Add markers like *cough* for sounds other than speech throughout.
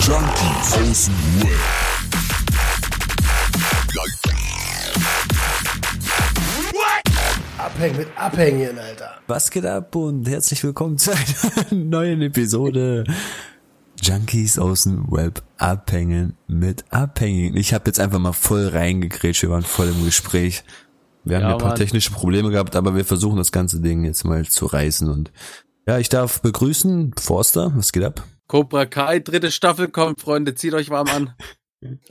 Junkies aus dem Web. Abhängen mit Abhängen, Alter. Was geht ab und herzlich willkommen zu einer *laughs* neuen Episode Junkies aus dem Web abhängen mit Abhängigen. Ich habe jetzt einfach mal voll reingekrätscht, wir waren voll im Gespräch. Wir haben Ja, ja, ein paar Mann. technische Probleme gehabt, aber wir versuchen das ganze Ding jetzt mal zu reißen und ja, ich darf begrüßen Forster, was geht ab? Cobra Kai, dritte Staffel kommt, Freunde, zieht euch warm an. *laughs*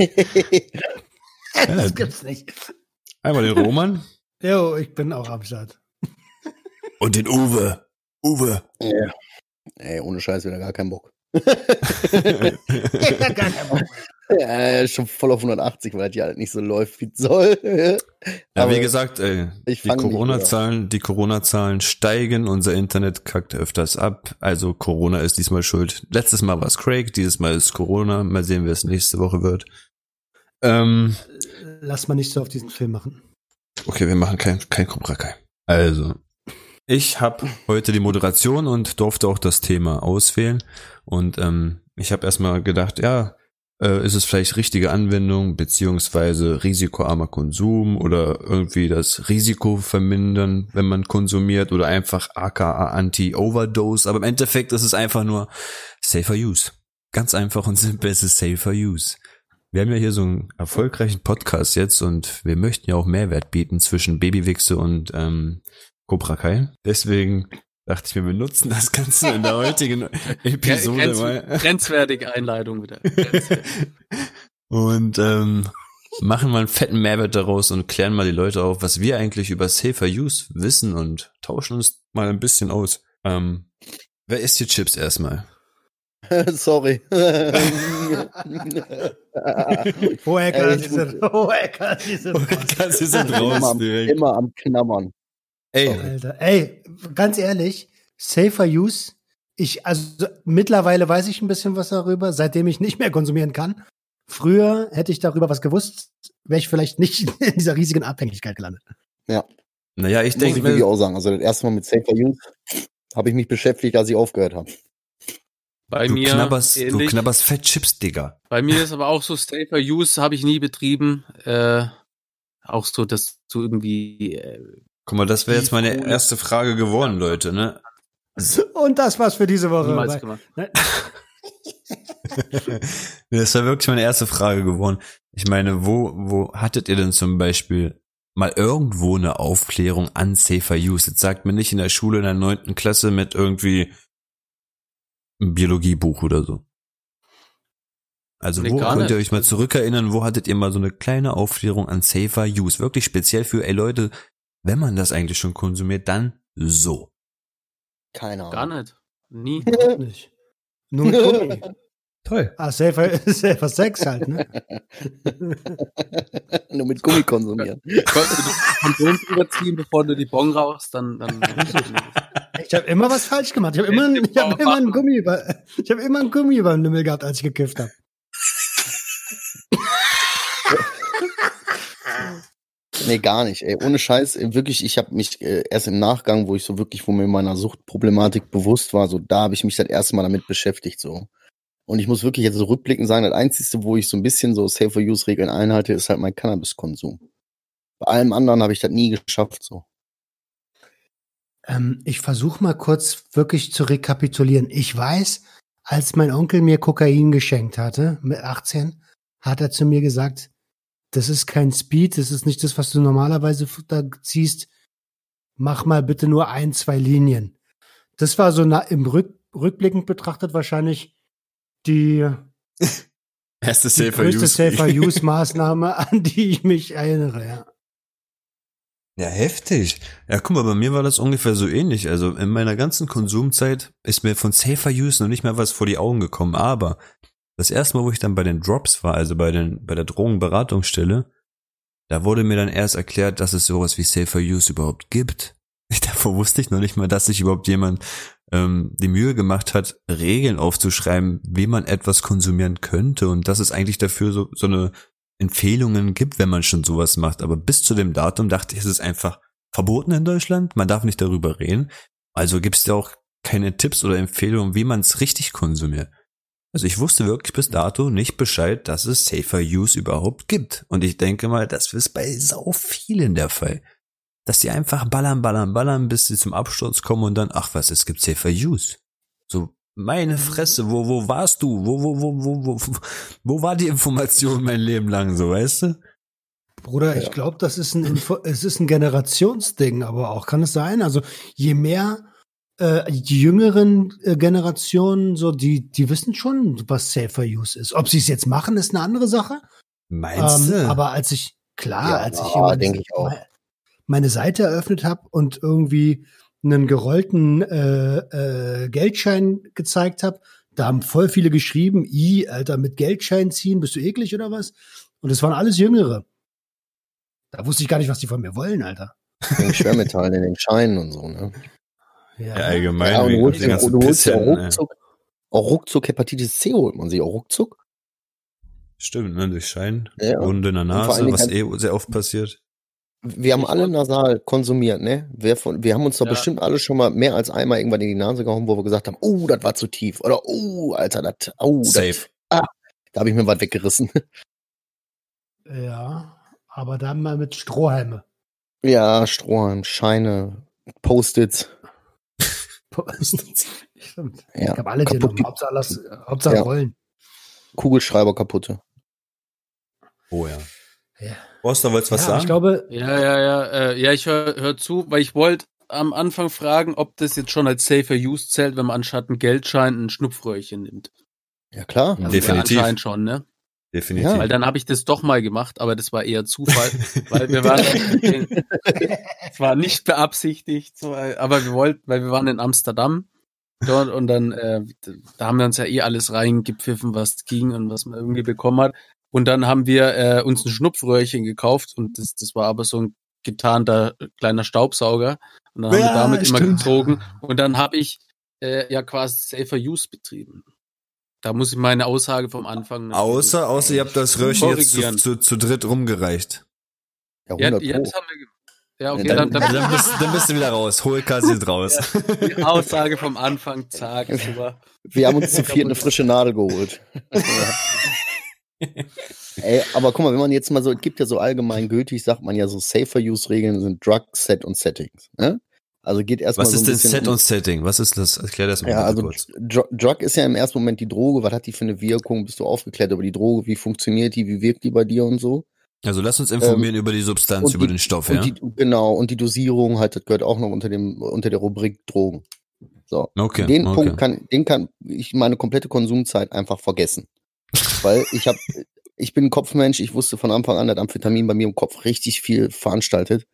Das gibt's nicht. Einmal den Roman Jo, ich bin auch am Start. und den Uwe. Uwe. Ja. Ey, ohne Scheiß wieder gar keinen Bock. *laughs* *laughs* Gar kein Bock. Ja, er ist schon voll auf 180, weil ja halt nicht so läuft, wie es soll. Ja, Aber wie gesagt, ey, ich die Corona-Zahlen, die Corona-Zahlen steigen, unser Internet kackt öfters ab. Also Corona ist diesmal schuld. Letztes Mal war es Craig, dieses Mal ist Corona. Mal sehen, wie es nächste Woche wird. Ähm, Lass mal nicht so auf diesen Film machen. okay, wir machen kein, kein Cobra Kai. Also, ich habe heute die Moderation und durfte auch das Thema auswählen. Und ähm, ich habe erstmal gedacht, ja, äh, ist es vielleicht richtige Anwendung beziehungsweise risikoarmer Konsum oder irgendwie das Risiko vermindern, wenn man konsumiert oder einfach aka Anti-Overdose. Aber im Endeffekt ist es einfach nur safer use. Ganz einfach und *laughs* simpel, es ist safer use. Wir haben ja hier so einen erfolgreichen Podcast jetzt und wir möchten ja auch Mehrwert bieten zwischen Babywichse und ähm, Cobra Kai. Deswegen dachte ich mir, wir nutzen das Ganze in der heutigen *laughs* Episode Grenz, mal. grenzwertige Einleitung wieder. Grenzwertig. *laughs* und ähm, machen mal einen fetten Mehrwert daraus und klären mal die Leute auf, was wir eigentlich über Safer Use wissen und tauschen uns mal ein bisschen aus. Ähm, wer isst hier Chips erstmal? *laughs* Sorry. Woher kann Ey, diese, woher kann diese, Das ist sind immer, raus am, direkt. immer am Knabbern. Ey, Alter, ey, ganz ehrlich, safer use. Ich, also mittlerweile weiß ich ein bisschen was darüber, seitdem ich nicht mehr konsumieren kann. Früher hätte ich darüber was gewusst, wäre ich vielleicht nicht *laughs* in dieser riesigen Abhängigkeit gelandet. naja, ich Muss denke ich wirklich mir, auch sagen. Also das erste Mal mit Safer Use habe ich mich beschäftigt, als ich aufgehört habe. Bei du mir, knabberst, du knabberst Fett Chips, Digga. bei mir ist aber auch so Safer Use habe ich nie betrieben. Äh, auch so, dass du irgendwie äh, Guck mal, das wäre jetzt meine erste Frage geworden, Leute, ne? Und das war's für diese Woche. niemals gemacht. *laughs* das wäre wirklich meine erste Frage geworden. Ich meine, wo, wo hattet ihr denn zum Beispiel mal irgendwo eine Aufklärung an Safer Use? Jetzt sagt mir nicht in der Schule in der neunten Klasse mit irgendwie einem Biologiebuch oder so. Also Nee, wo könnt ihr euch mal zurückerinnern, wo hattet ihr mal so eine kleine Aufklärung an Safer Use? Wirklich speziell für, ey Leute, wenn man das eigentlich schon konsumiert, dann so. Keine Gar Ahnung. nicht. Nie. *laughs* Überhaupt nicht. Nur mit Gummi. *laughs* Toll. Ah, safer, *laughs* safer Sex halt, ne? Nur mit Gummi konsumieren. Konntest du das Kondom drüber ziehen, bevor du die Bon rauchst, dann, dann Ich habe immer was falsch gemacht. Ich habe immer, ich hab immer ein Gummi über, ich habe immer ein Gummi über dem Lümmel gehabt, als ich gekifft habe. Nee, gar nicht. Ey, ohne Scheiß, ey, wirklich, ich habe mich äh, erst im Nachgang, wo ich so wirklich, wo mir meiner Suchtproblematik bewusst war, so da habe ich mich das erste Mal damit beschäftigt, so. Und ich muss wirklich jetzt so rückblickend sagen, das Einzige, wo ich so ein bisschen so Safer-Use-Regeln einhalte, ist halt mein Cannabiskonsum. Bei allem anderen habe ich das nie geschafft, so. Ähm, ich versuche mal kurz wirklich zu rekapitulieren. Ich weiß, als mein Onkel mir Kokain geschenkt hatte, mit 18, hat er zu mir gesagt, das ist kein Speed, das ist nicht das, was du normalerweise da ziehst. Mach mal bitte nur ein, zwei Linien. Das war so na, im Rück, rückblickend betrachtet wahrscheinlich die, *laughs* Erste die größte Safer-Use-Maßnahme, *laughs* an die ich mich erinnere, ja. Ja, heftig. Ja, guck mal, bei mir war das ungefähr so ähnlich. Also in meiner ganzen Konsumzeit ist mir von Safer Use noch nicht mehr was vor die Augen gekommen. Aber das erste Mal, wo ich dann bei den Drops war, also bei den, bei der Drogenberatungsstelle, da wurde mir dann erst erklärt, dass es sowas wie Safer Use überhaupt gibt. *laughs* Davor wusste ich noch nicht mal, dass sich überhaupt jemand ähm, die Mühe gemacht hat, Regeln aufzuschreiben, wie man etwas konsumieren könnte und dass es eigentlich dafür so, so eine Empfehlungen gibt, wenn man schon sowas macht. Aber bis zu dem Datum dachte ich, es ist einfach verboten in Deutschland. Man darf nicht darüber reden. Also gibt es ja auch keine Tipps oder Empfehlungen, wie man es richtig konsumiert. Also ich wusste wirklich bis dato nicht Bescheid, dass es Safer Use überhaupt gibt. Und ich denke mal, das ist bei sau vielen der Fall. Dass die einfach ballern, ballern, ballern, bis sie zum Absturz kommen und dann, ach was, es gibt Safer Use. So, meine Fresse, wo, wo warst du? Wo, wo, wo, wo, wo, wo war die Information mein Leben lang, so, weißt du? Bruder, ich glaube, das ist ein Info es ist ein Generationsding, aber auch kann es sein. Also je mehr äh, die jüngeren äh, Generationen, so die, die wissen schon, was Safer Use ist. Ob sie es jetzt machen, ist eine andere Sache. Meinst Ähm, du? aber als ich, klar, Ja, als ich ja, meine- denke ich auch. meine Seite eröffnet habe und irgendwie einen gerollten äh, äh, Geldschein gezeigt habe, da haben voll viele geschrieben, i, Alter, mit Geldschein ziehen, bist du eklig oder was? Und es waren alles Jüngere. Da wusste ich gar nicht, was die von mir wollen, Alter. Wegen *laughs* Schwermetallen in den Scheinen und so, ne? Ja, allgemein, Ja, und holst, den ganzen du holst ja auch ruckzuck, auch ruckzuck Hepatitis C holt man sich auch ruckzuck. Stimmt, ne, durch Schein, Ja. Wunde in der Nase, was halt- eh sehr oft passiert. Wir haben alle nasal konsumiert, ne? Wir, von, wir haben uns doch Ja. bestimmt alle schon mal mehr als einmal irgendwann in die Nase gehauen, wo wir gesagt haben, oh, das war zu tief. Oder oh, Alter, das, oh, Safe. da habe ich mir was weggerissen. *laughs* Ja, aber dann mal mit Strohhalme. ja, Strohhalm, Scheine, Post-its. *laughs* Stimmt. Ja, Ich habe alle kaputt genommen. die- Hauptsache, lass, Hauptsache Ja. rollen. Kugelschreiber kaputte. Oh ja. Ja. Wolltest du was ja, sagen? ich glaube, Ja, ja, ja, äh, ja, ich höre hör zu, weil ich wollte am Anfang fragen, ob das jetzt schon als Safer Use zählt, wenn man anstatt einen Geldschein ein Schnupfröhrchen nimmt. Ja, klar. Ja. Definitiv. Ja, anscheinend schon, ne? Definitiv. Ja, Weil dann habe ich das doch mal gemacht, aber das war eher Zufall, weil wir waren, es war nicht beabsichtigt, so, aber wir wollten, weil wir waren in Amsterdam dort und dann, äh, da haben wir uns ja eh alles reingepfiffen, was ging und was man irgendwie bekommen hat. Und dann haben wir äh, uns ein Schnupfröhrchen gekauft und das, das war aber so ein getarnter kleiner Staubsauger und dann haben Ja, wir damit immer stimmt. gezogen und dann habe ich äh, ja quasi Safer Use betrieben. Da muss ich meine Aussage vom Anfang Außer, außer ihr habt das Röhrchen jetzt zu, zu, zu dritt rumgereicht. Ja, Ja, 100 ja, Pro. das haben wir ja, okay, Dann- dann, Dann, dann, bist, dann bist du wieder raus. Hohlkasse *laughs* sind raus. die Aussage vom Anfang, zack, super. Wir haben uns zu viert eine frische Nadel geholt. *laughs* Ey, aber guck mal, wenn man jetzt mal so, es gibt ja so allgemein gültig, sagt man ja so Safer Use Regeln sind Drug, Set und Settings. Ne? Also geht erstmal Was so ist ein denn Set und Setting? Was ist das? Erklär das mal Ja, also kurz. Dr Drug ist ja im ersten Moment die Droge. Was hat die für eine Wirkung? Bist du aufgeklärt über die Droge? Wie funktioniert die? Wie wirkt die bei dir und so? Also lass uns informieren über die Substanz, über die- den Stoff, ja? die, genau, und die Dosierung halt, das gehört auch noch unter dem, unter der Rubrik Drogen. So. Okay, den okay. Punkt kann, den kann ich meine komplette Konsumzeit einfach vergessen. Weil ich habe, *laughs* ich bin ein Kopfmensch, ich wusste von Anfang an, dass Amphetamin bei mir im Kopf richtig viel veranstaltet.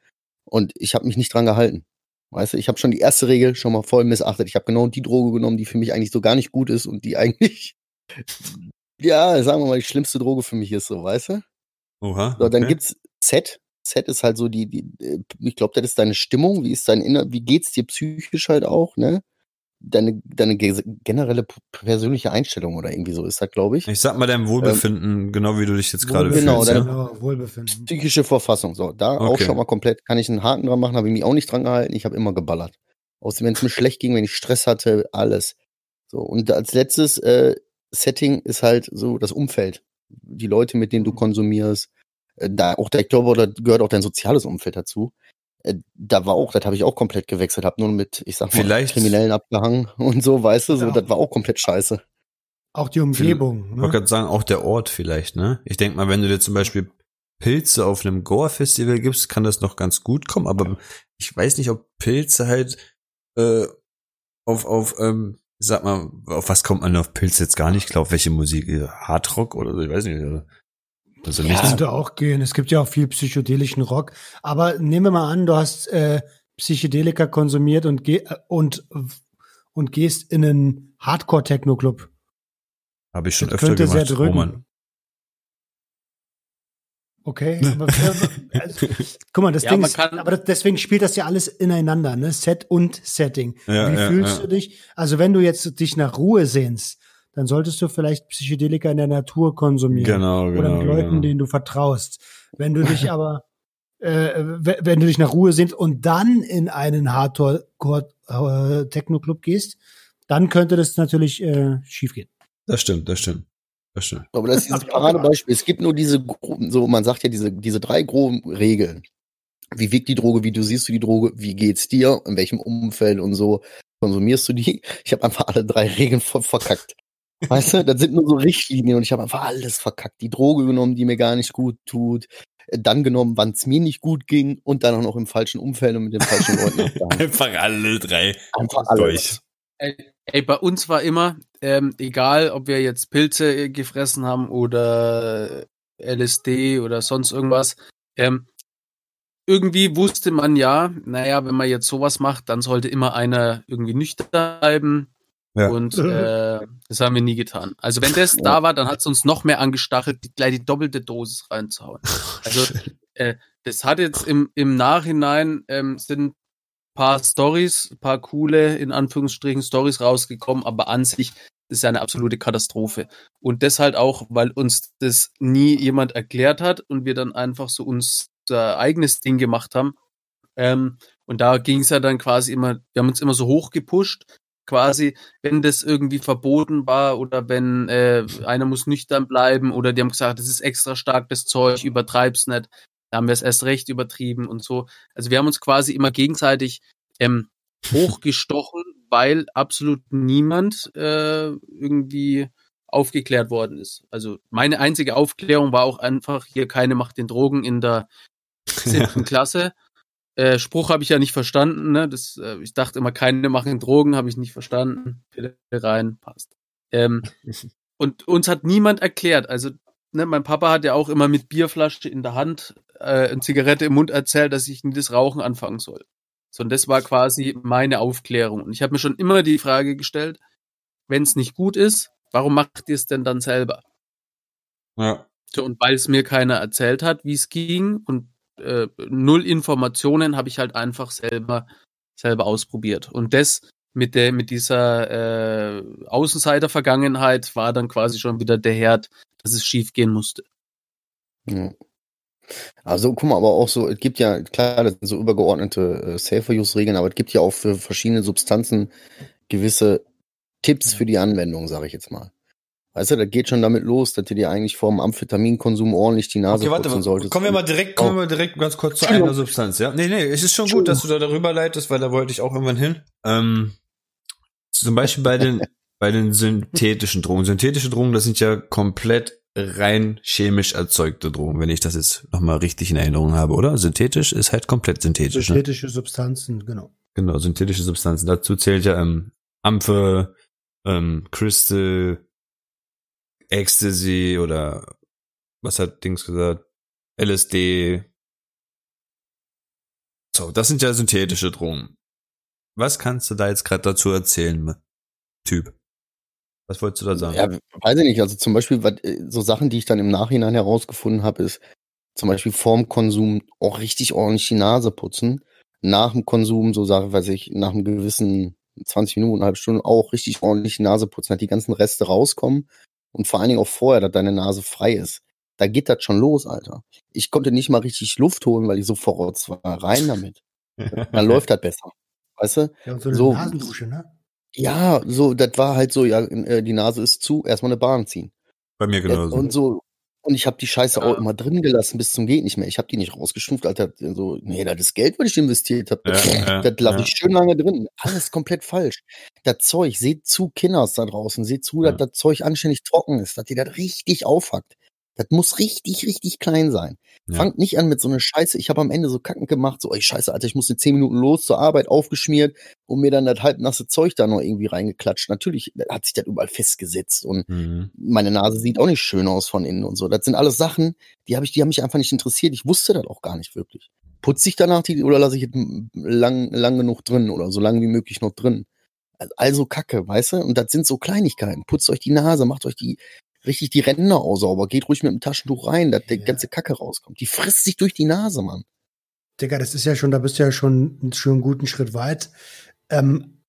Und ich habe mich nicht dran gehalten. Weißt du, ich habe schon die erste Regel schon mal voll missachtet. Ich habe genau die Droge genommen, die für mich eigentlich so gar nicht gut ist und die eigentlich, *laughs* ja, sagen wir mal, die schlimmste Droge für mich ist, so, weißt du? Oha. So, dann gibt's Z. Z ist halt so die, die äh, ich glaube, das ist deine Stimmung, wie ist dein Inner, wie geht's dir psychisch halt auch, ne? Deine, deine ge- generelle persönliche Einstellung oder irgendwie so ist das, glaube ich. Ich sag mal deinem Wohlbefinden, genau wie du dich jetzt gerade Genau, fühlst. deine- ja? Genau, Wohlbefinden. Psychische Verfassung, so. Da auch Okay. schon mal komplett, kann ich einen Haken dran machen, habe ich mich auch nicht dran gehalten, ich habe immer geballert. Außerdem, wenn es mir schlecht ging, wenn ich Stress hatte, alles. So, und als letztes äh, Setting ist halt so das Umfeld. Die Leute, mit denen du konsumierst. Äh, Da auch, glaube, da gehört auch dein soziales Umfeld dazu. Äh, Da war auch, das habe ich auch komplett gewechselt, habe nur mit, ich sag mal, Vielleicht- Kriminellen abgehangen *laughs* und so, weißt du, so, Ja. das war auch komplett scheiße. Auch die Umgebung. Ich Ne? wollte gerade sagen, auch der Ort vielleicht, ne? Ich denk mal, wenn du dir zum Beispiel Pilze auf einem Goa-Festival gibst, kann das noch ganz gut kommen, aber ich weiß nicht, ob Pilze halt äh, auf, auf, ähm, ich sag mal, auf was kommt man auf Pilze jetzt gar nicht? Ich glaube, welche Musik? Äh, Hardrock oder so, ich weiß nicht. Also, also Ja, könnte auch gehen. Es gibt ja auch viel psychedelischen Rock. Aber nehmen wir mal an, du hast äh, Psychedelika konsumiert und, geh, äh, und, und gehst in einen Hardcore-Techno-Club. Habe ich schon Das öfter könnte gemacht. sehr drücken. Okay, *laughs* aber, also, guck mal, das Ja, Ding ist, aber das, deswegen spielt das ja alles ineinander, ne? Set und Setting. Ja, Wie ja, fühlst ja. du dich? Also wenn du jetzt dich nach Ruhe sehnst, dann solltest du vielleicht Psychedelika in der Natur konsumieren. Genau, genau. oder mit Leuten, genau. denen du vertraust. Wenn du dich *laughs* aber, äh, we- wenn du dich nach Ruhe sehnst und dann in einen Hardcore äh, Techno Club gehst, dann könnte das natürlich äh, schiefgehen. Das stimmt, das stimmt. Das stimmt. Aber das ist dieses Paradebeispiel. Es gibt nur diese, so man sagt ja diese, diese drei groben Regeln. Wie wirkt die Droge, wie du siehst du die Droge, wie geht's dir, in welchem Umfeld und so konsumierst du die. Ich habe einfach alle drei Regeln voll verkackt. Weißt du, das sind nur so Richtlinien und ich habe einfach alles verkackt. Die Droge genommen, die mir gar nicht gut tut. äh, Dann genommen, wann es mir nicht gut ging und dann auch noch im falschen Umfeld und mit den falschen Leuten. *laughs* Einfach alle drei Einfach alles. durch. Ey, ey, bei uns war immer, ähm, egal ob wir jetzt Pilze äh, gefressen haben oder äh, LSD oder sonst irgendwas, ähm, irgendwie wusste man ja, naja, wenn man jetzt sowas macht, dann sollte immer einer irgendwie nüchtern bleiben. Ja. Und *laughs* äh, das haben wir nie getan. Also wenn das da war, dann hat es uns noch mehr angestachelt, die, gleich die doppelte Dosis reinzuhauen. Also *laughs* äh, das hat jetzt im, im Nachhinein ähm, sind paar Stories, paar coole, in Anführungsstrichen, Stories rausgekommen, aber an sich ist ja eine absolute Katastrophe. Und deshalb auch, weil uns das nie jemand erklärt hat und wir dann einfach so unser eigenes Ding gemacht haben. Ähm, und da ging es ja dann quasi immer, wir haben uns immer so hoch gepusht, quasi, wenn das irgendwie verboten war oder wenn äh, einer muss nüchtern bleiben oder die haben gesagt, das ist extra stark, das Zeug, übertreib's nicht. Da haben wir es erst recht übertrieben und so. Also wir haben uns quasi immer gegenseitig ähm, hochgestochen, weil absolut niemand äh, irgendwie aufgeklärt worden ist. Also meine einzige Aufklärung war auch einfach hier keine Macht den Drogen in der siebten *laughs* Klasse. Äh, Spruch habe ich ja nicht verstanden. Ne? Das, äh, ich dachte immer, keine machen Drogen, habe ich nicht verstanden. Pille rein, passt. Ähm, *laughs* und uns hat niemand erklärt. Also ne, mein Papa hat ja auch immer mit Bierflasche in der Hand, äh, eine Zigarette im Mund erzählt, dass ich nie das Rauchen anfangen soll. So, und das war quasi meine Aufklärung. Und ich habe mir schon immer die Frage gestellt, wenn es nicht gut ist, warum macht ihr es denn dann selber? Ja. So, und weil es mir keiner erzählt hat, wie es ging und äh, null Informationen, habe ich halt einfach selber selber ausprobiert. Und das mit der mit dieser äh, Außenseiter-Vergangenheit war dann quasi schon wieder der Herd, dass es schief gehen musste. Ja. Also guck mal, aber auch so, es gibt ja, klar, das sind so übergeordnete äh, Safer-Use-Regeln, aber es gibt ja auch für verschiedene Substanzen gewisse Tipps für die Anwendung, sage ich jetzt mal. Weißt du, das geht schon damit los, dass du dir eigentlich vor dem Amphitaminkonsum ordentlich die Nase Okay, warte, putzen solltest. kommen wir mal direkt, kommen wir mal direkt ganz kurz zu einer Substanz, ja? Nee, nee, es ist schon gut, dass du da darüber leitest, weil da wollte ich auch irgendwann hin. Ähm, zum Beispiel bei den, *laughs* bei den synthetischen Drogen. Synthetische Drogen, das sind ja komplett rein chemisch erzeugte Drogen, wenn ich das jetzt nochmal richtig in Erinnerung habe, oder? Synthetisch ist halt komplett synthetisch, ne? Synthetische Substanzen, genau. Genau, synthetische Substanzen. Dazu zählt ja ähm, Amphe, ähm, Crystal, Ecstasy oder was hat Dings gesagt? LSD. So, das sind ja synthetische Drogen. Was kannst du da jetzt gerade dazu erzählen, Typ? Was wolltest du da sagen? Ja, weiß ich nicht. Also zum Beispiel, äh, so Sachen, die ich dann im Nachhinein herausgefunden habe, ist zum Beispiel vorm Konsum auch richtig ordentlich die Nase putzen. Nach dem Konsum, so sage weiß ich, nach einem gewissen 20 Minuten, eine halbe Stunde auch richtig ordentlich die Nase putzen, dass die ganzen Reste rauskommen und vor allen Dingen auch vorher, dass deine Nase frei ist. Da geht das schon los, Alter. Ich konnte nicht mal richtig Luft holen, weil ich so verrotzt war. Rein damit. Dann *laughs* läuft das besser. Weißt du? Ja, und so eine So. Nasendusche, ne? Ja, so, das war halt so, ja, äh, die Nase ist zu, erstmal eine Bahn ziehen. Bei mir Ja, genauso. und so. Und ich habe die Scheiße Ja. auch immer drin gelassen bis zum geht nicht mehr. Ich habe die nicht rausgestumpft, Alter. So, nee, das ist Geld, was ich investiert habe. Ja, *laughs* ja, das lasse ich schön lange drin. Alles komplett falsch. Das Zeug, seht zu, Kinders da draußen, seht zu, dass das Zeug anständig trocken ist, dass ihr das richtig aufhackt. Das muss richtig, richtig klein sein. Ja. Fangt nicht an mit so einer Scheiße. Ich habe am Ende so kacken gemacht, so, ey, Scheiße, Alter, ich muss in zehn Minuten los zur Arbeit, aufgeschmiert und mir dann das halbnasse Zeug da noch irgendwie reingeklatscht. Natürlich hat sich das überall festgesetzt und Mhm. meine Nase sieht auch nicht schön aus von innen und so. Das sind alles Sachen, die habe ich, die haben mich einfach nicht interessiert. Ich wusste das auch gar nicht wirklich. Putze ich danach die oder lasse ich es lang, lang genug drin oder so lang wie möglich noch drin? Also Kacke, weißt du? Und das sind so Kleinigkeiten. Putzt euch die Nase, macht euch die richtig die Ränder auch sauber, geht ruhig mit dem Taschentuch rein, dass der Ja. ganze Kacke rauskommt. Die frisst sich durch die Nase, Mann. Digga, das ist ja schon, da bist du ja schon, schon einen guten Schritt weit. Ähm,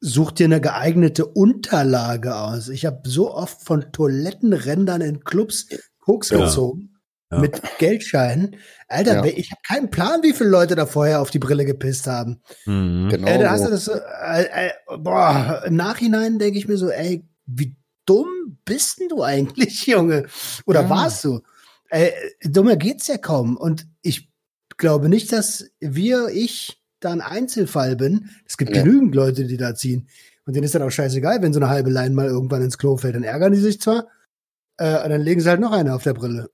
such dir eine geeignete Unterlage aus. Ich habe so oft von Toilettenrändern in Clubs Koks Ja. gezogen. Ja. Mit Geldscheinen. Alter, Ja. ich habe keinen Plan, wie viele Leute da vorher auf die Brille gepisst haben. Mhm. Genau. Ey, da hast du das so, äh, äh, boah, im Nachhinein denke ich mir so, ey, wie dumm bist denn du eigentlich, *laughs* Junge? Oder Ja. warst du? Äh, dummer geht's ja kaum. Und ich glaube nicht, dass wir, ich, da ein Einzelfall bin. Es gibt Ja. genügend Leute, die da ziehen. Und denen ist dann auch scheißegal, wenn so eine halbe Line mal irgendwann ins Klo fällt. Dann ärgern die sich zwar, äh, und dann legen sie halt noch eine auf der Brille.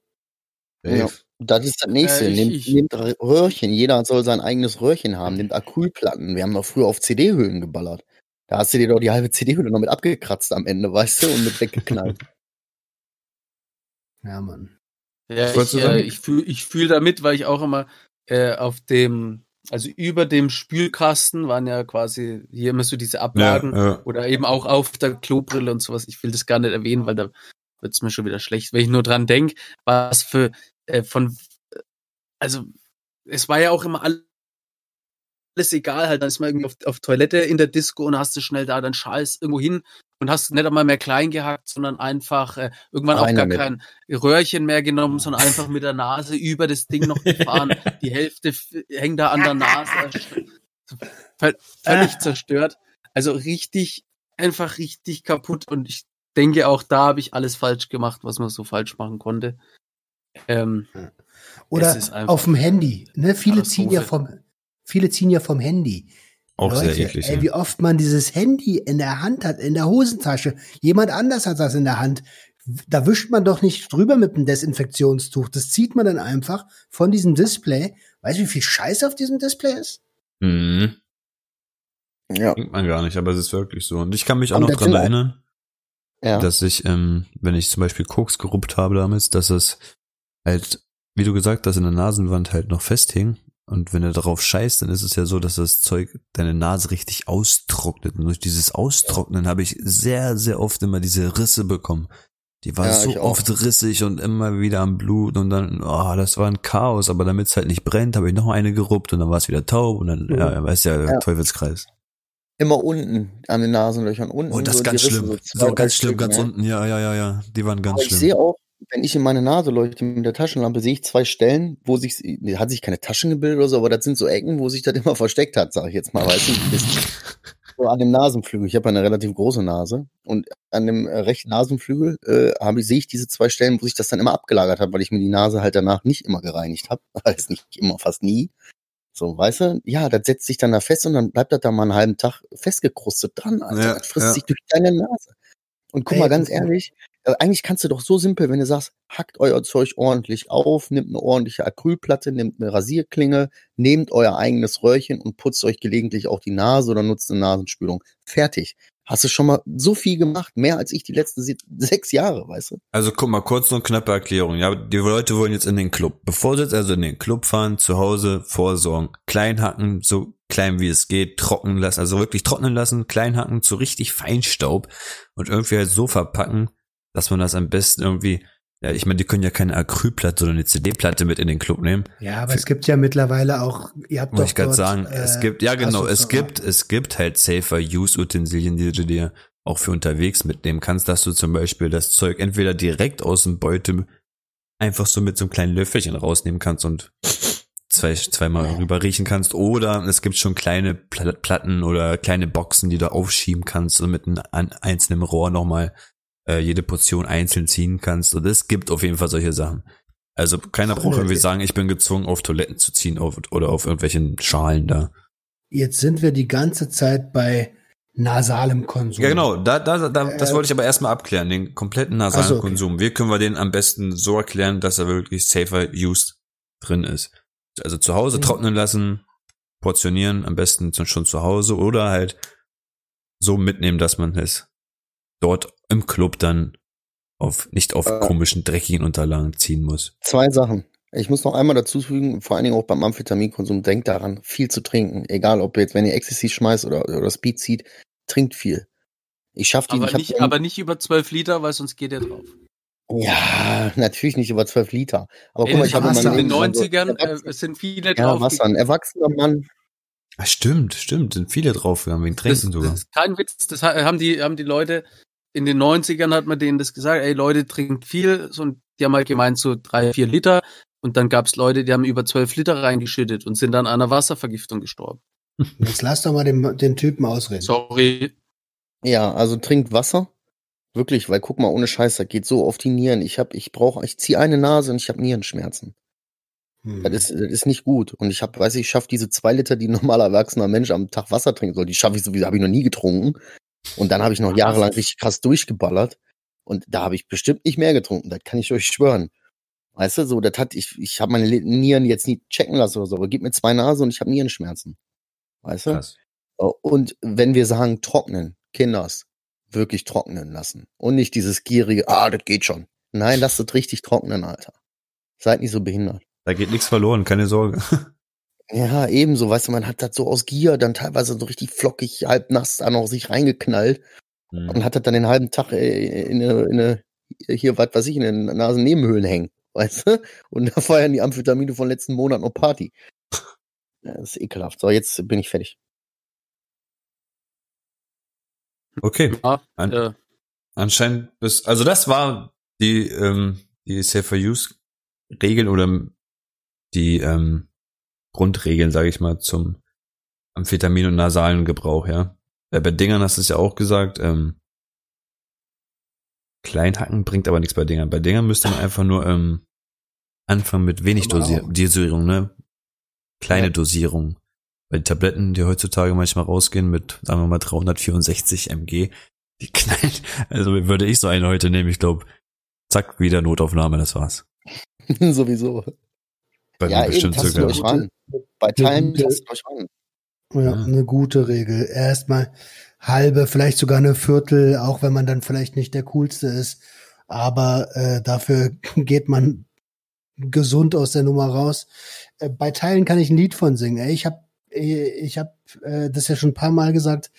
Ja. Das ist das nächste. Äh, ich- nehmt, ich- nehmt Röhrchen. Jeder soll sein eigenes Röhrchen haben. Nehmt Acrylplatten. Wir haben doch früher auf CD-Hüllen geballert. Da hast du dir doch die halbe CD-Hülle noch mit abgekratzt am Ende, weißt du, und mit weggeknallt. Ja, Mann. Ja, ich, äh, ich fühle ich fühl damit, weil ich auch immer äh, auf dem, also über dem Spülkasten waren ja quasi hier immer so diese Ja, Ablagen ja. oder eben auch auf der Klobrille und sowas. Ich will das gar nicht erwähnen, weil da wird's mir schon wieder schlecht, wenn ich nur dran denk, was für äh, von, also es war ja auch immer alles alles egal, halt, dann ist man irgendwie auf, auf Toilette in der Disco und hast du schnell da deinen Scheiß irgendwo hin und hast nicht einmal mehr klein gehackt, sondern einfach äh, irgendwann auch Rein gar damit. kein Röhrchen mehr genommen, sondern einfach mit der Nase über das Ding noch *laughs* gefahren. Die Hälfte hängt da an der Nase. *laughs* Völ- Völlig zerstört. Also richtig, einfach richtig kaputt und ich denke auch da habe ich alles falsch gemacht, was man so falsch machen konnte. Ähm, Oder auf dem Handy. Ne? Viele ziehen ja vom, viele ziehen ja vom Handy. Auch Leute, sehr eklig. ey, ja. wie oft man dieses Handy in der Hand hat, in der Hosentasche. Jemand anders hat das in der Hand. Da wischt man doch nicht drüber mit einem Desinfektionstuch. Das zieht man dann einfach von diesem Display. Weißt du, wie viel Scheiß auf diesem Display ist? Mhm. Ja. Denkt man gar nicht, aber es ist wirklich so. Und ich kann mich auch Und noch das dran erinnern, Ja. dass ich, ähm, wenn ich zum Beispiel Koks geruppt habe damals, dass es halt, wie du gesagt hast, in der Nasenwand halt noch festhing. Und wenn du darauf scheißt, dann ist es ja so, dass das Zeug deine Nase richtig austrocknet. Und durch dieses Austrocknen habe ich sehr, sehr oft immer diese Risse bekommen. Die war Ja, ich so oft rissig und immer wieder am Blut und dann, oh, das war ein Chaos. Aber damit es halt nicht brennt, habe ich noch eine geruppt und dann war es wieder taub und dann, Mhm. ja, weißt ja, Ja. Teufelskreis. Immer unten an den Nasenlöchern. Unten Oh, das so ist ganz die Risse, schlimm. so So, ganz schlimm, Stück, ganz ne? unten. Ja, ja, ja, ja. Die waren ganz Aber ich schlimm. sehe auch, wenn ich in meine Nase leuchte mit der Taschenlampe, sehe ich zwei Stellen, wo sich, hat sich keine Taschen gebildet oder so, aber das sind so Ecken, wo sich das immer versteckt hat, sage ich jetzt mal, weißt du, *laughs* so an dem Nasenflügel. Ich habe eine relativ große Nase und an dem äh, rechten Nasenflügel äh, habe ich, sehe ich diese zwei Stellen, wo sich das dann immer abgelagert hat, weil ich mir die Nase halt danach nicht immer gereinigt habe, *laughs* also nicht immer, fast nie. So, weißt du, ja, das setzt sich dann da fest und dann bleibt das da mal einen halben Tag festgekrustet dran, Alter. Ja, das frisst ja. sich durch deine Nase. Und guck Ey, mal, ganz ehrlich, äh, eigentlich kannst du doch so simpel, wenn du sagst, hackt euer Zeug ordentlich auf, nimmt eine ordentliche Acrylplatte, nimmt eine Rasierklinge, nehmt euer eigenes Röhrchen und putzt euch gelegentlich auch die Nase oder nutzt eine Nasenspülung. Fertig. Hast du schon mal so viel gemacht, mehr als ich die letzten se- *laughs* sechs Jahre, weißt du? Also guck mal, kurz und knappe Erklärung. Ja, die Leute wollen jetzt in den Club. Bevor sie jetzt also in den Club fahren, zu Hause vorsorgen, klein hacken, so klein wie es geht, trocknen lassen, also wirklich trocknen lassen, klein hacken zu richtig Feinstaub und irgendwie halt so verpacken, dass man das am besten irgendwie, ja, ich meine, die können ja keine Acrylplatte oder eine CD-Platte mit in den Club nehmen. Ja, aber es gibt ja mittlerweile auch, ihr habt Wollte doch ich gerade sagen, äh, es gibt, ja genau, es gibt, es gibt halt safer Use-Utensilien, die du dir auch für unterwegs mitnehmen kannst, dass du zum Beispiel das Zeug entweder direkt aus dem Beutel einfach so mit so einem kleinen Löffelchen rausnehmen kannst und zwei, zweimal rüber riechen kannst. Oder es gibt schon kleine Pla- Platten oder kleine Boxen, die du aufschieben kannst und mit einem einzelnen Rohr nochmal äh, jede Portion einzeln ziehen kannst und es gibt auf jeden Fall solche Sachen. Also keiner braucht irgendwie sagen, ich bin gezwungen auf Toiletten zu ziehen auf, oder auf irgendwelchen Schalen da. Jetzt sind wir die ganze Zeit bei nasalem Konsum. Ja, genau, da, da, da, das Äh, wollte ich aber erstmal abklären, den kompletten nasalen so, okay. Konsum. Wie können wir den am besten so erklären, dass er wirklich safer used drin ist? Also zu Hause Mhm. trocknen lassen, portionieren, am besten schon zu Hause oder halt so mitnehmen, dass man es dort im Club dann auf, nicht auf Äh. komischen, dreckigen Unterlagen ziehen muss. Zwei Sachen. Ich muss noch einmal dazu fügen, vor allen Dingen auch beim Amphetaminkonsum, denkt daran, viel zu trinken. Egal, ob jetzt, wenn ihr Ecstasy schmeißt oder, oder Speed zieht, trinkt viel. Ich schaff die aber, nicht, den- aber nicht über 12 Liter, weil sonst geht er drauf. Ja, natürlich nicht über 12 Liter. Aber Ey, guck mal, ich das habe in den Leben so- 90ern Erwachsen- äh, es sind viele ja, drauf. Wasser, ein erwachsener Mann. Ah, stimmt, stimmt, sind viele draufgegangen, wegen das, Trinken das sogar. ist kein Witz, das ha- haben die, haben die Leute, in den 90ern hat man denen das gesagt, ey Leute, trinkt viel, so, und die haben halt gemeint so drei, vier Liter, und dann gab's Leute, die haben über 12 Liter reingeschüttet und sind dann an einer Wasservergiftung gestorben. *laughs* Jetzt lass doch mal den, den Typen ausreden. Sorry. Ja, also trinkt Wasser. Wirklich, weil guck mal, ohne Scheiß, das geht so auf die Nieren. Ich hab, ich brauche, ich ziehe eine Nase und ich habe Nierenschmerzen. Hm. Das ist, das ist nicht gut. Und ich habe, weiß ich, ich schaffe diese zwei Liter, die ein normaler erwachsener Mensch am Tag Wasser trinken soll, die schaffe ich sowieso, habe ich noch nie getrunken. Und dann habe ich noch jahrelang richtig krass durchgeballert. Und da habe ich bestimmt nicht mehr getrunken, das kann ich euch schwören. Weißt du, so, das hat, ich, ich habe meine Nieren jetzt nie checken lassen oder so, aber gib mir zwei Nase und ich habe Nierenschmerzen. Weißt du? Krass. Und wenn wir sagen trocknen, Kinders, wirklich trocknen lassen. Und nicht dieses gierige, ah, das geht schon. Nein, lasst es richtig trocknen, Alter. Seid nicht so behindert. Da geht nichts verloren, keine Sorge. *laughs* Ja, ebenso, weißt du, man hat das so aus Gier dann teilweise so richtig flockig, halb nass da noch sich reingeknallt Hm. und hat das dann den halben Tag äh, in eine, in eine hier, was weiß ich, in den Nasennebenhöhlen hängen, *laughs* weißt du? Und da feiern die Amphetamine von letzten Monat noch Party. Das ist ekelhaft. So, jetzt bin ich fertig. Okay. Ja, An- äh, Anscheinend bis, also das war die, ähm, die Safer Use Regeln oder die ähm, Grundregeln, sage ich mal, zum Amphetamin und nasalen Gebrauch, ja. Äh, bei Dingern hast du es ja auch gesagt, ähm, Kleinhacken bringt aber nichts bei Dingern. Bei Dingern müsste man einfach nur ähm, anfangen mit wenig Dosier Dosierung, ne? Kleine Ja. Dosierung. Bei Tabletten, die heutzutage manchmal rausgehen mit, sagen wir mal, 364 mg, die *laughs* knallen. Also würde ich so eine heute nehmen, ich glaube, zack, wieder Notaufnahme, das war's. *laughs* Sowieso. Bei ja, mir eben, bestimmt tastet sogar. euch ran. Bei Teilen tastet euch ran. Ja, Ja. eine gute Regel. Erstmal halbe, vielleicht sogar eine Viertel, auch wenn man dann vielleicht nicht der coolste ist. Aber äh, dafür *laughs* geht man gesund aus der Nummer raus. Äh, bei Teilen kann ich ein Lied von singen. Ich habe ich hab, äh, das ja schon ein paar Mal gesagt.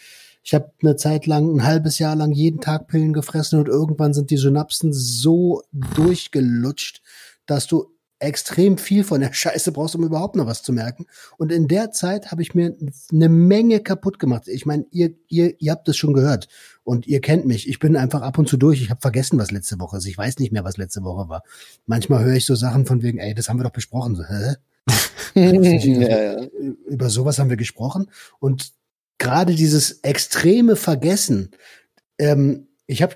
Ich habe eine Zeit lang, ein halbes Jahr lang jeden Tag Pillen gefressen und irgendwann sind die Synapsen so durchgelutscht, dass du extrem viel von der *laughs* Scheiße brauchst, um überhaupt noch was zu merken. Und in der Zeit habe ich mir eine Menge kaputt gemacht. Ich meine, ihr, ihr, ihr habt es schon gehört und ihr kennt mich. Ich bin einfach ab und zu durch. Ich habe vergessen, was letzte Woche ist. Ich weiß nicht mehr, was letzte Woche war. Manchmal höre ich so Sachen von wegen, ey, das haben wir doch besprochen. So, hä? *laughs* ja, ja. Über sowas haben wir gesprochen. Und gerade dieses extreme Vergessen, ähm, ich habe,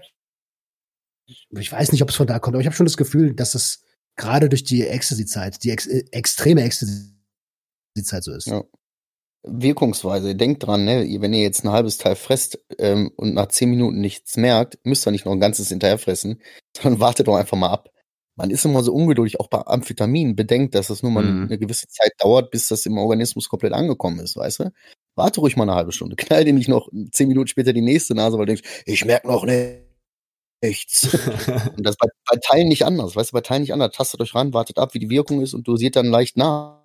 ich weiß nicht, ob es von da kommt, aber ich habe schon das Gefühl, dass es gerade durch die Ecstasy-Zeit, die ex äh, extreme Ecstasy-Zeit so ist. Ja. Wirkungsweise, denkt dran, ne, wenn ihr jetzt ein halbes Teil fresst ähm, und nach zehn Minuten nichts merkt, müsst ihr nicht noch ein ganzes hinterher fressen, *laughs* sondern wartet doch einfach mal ab. Man ist immer so ungeduldig, auch bei Amphetamin. Bedenkt, dass das nur mal Mhm. eine gewisse Zeit dauert, bis das im Organismus komplett angekommen ist, weißt du? Warte ruhig mal eine halbe Stunde. *laughs* Knall dir nicht noch zehn Minuten später die nächste Nase, weil du denkst, ich merk noch nichts. *laughs* *laughs* und das bei, bei Teilen nicht anders, weißt du, bei Teilen nicht anders. Tastet euch ran, wartet ab, wie die Wirkung ist und dosiert dann leicht nach.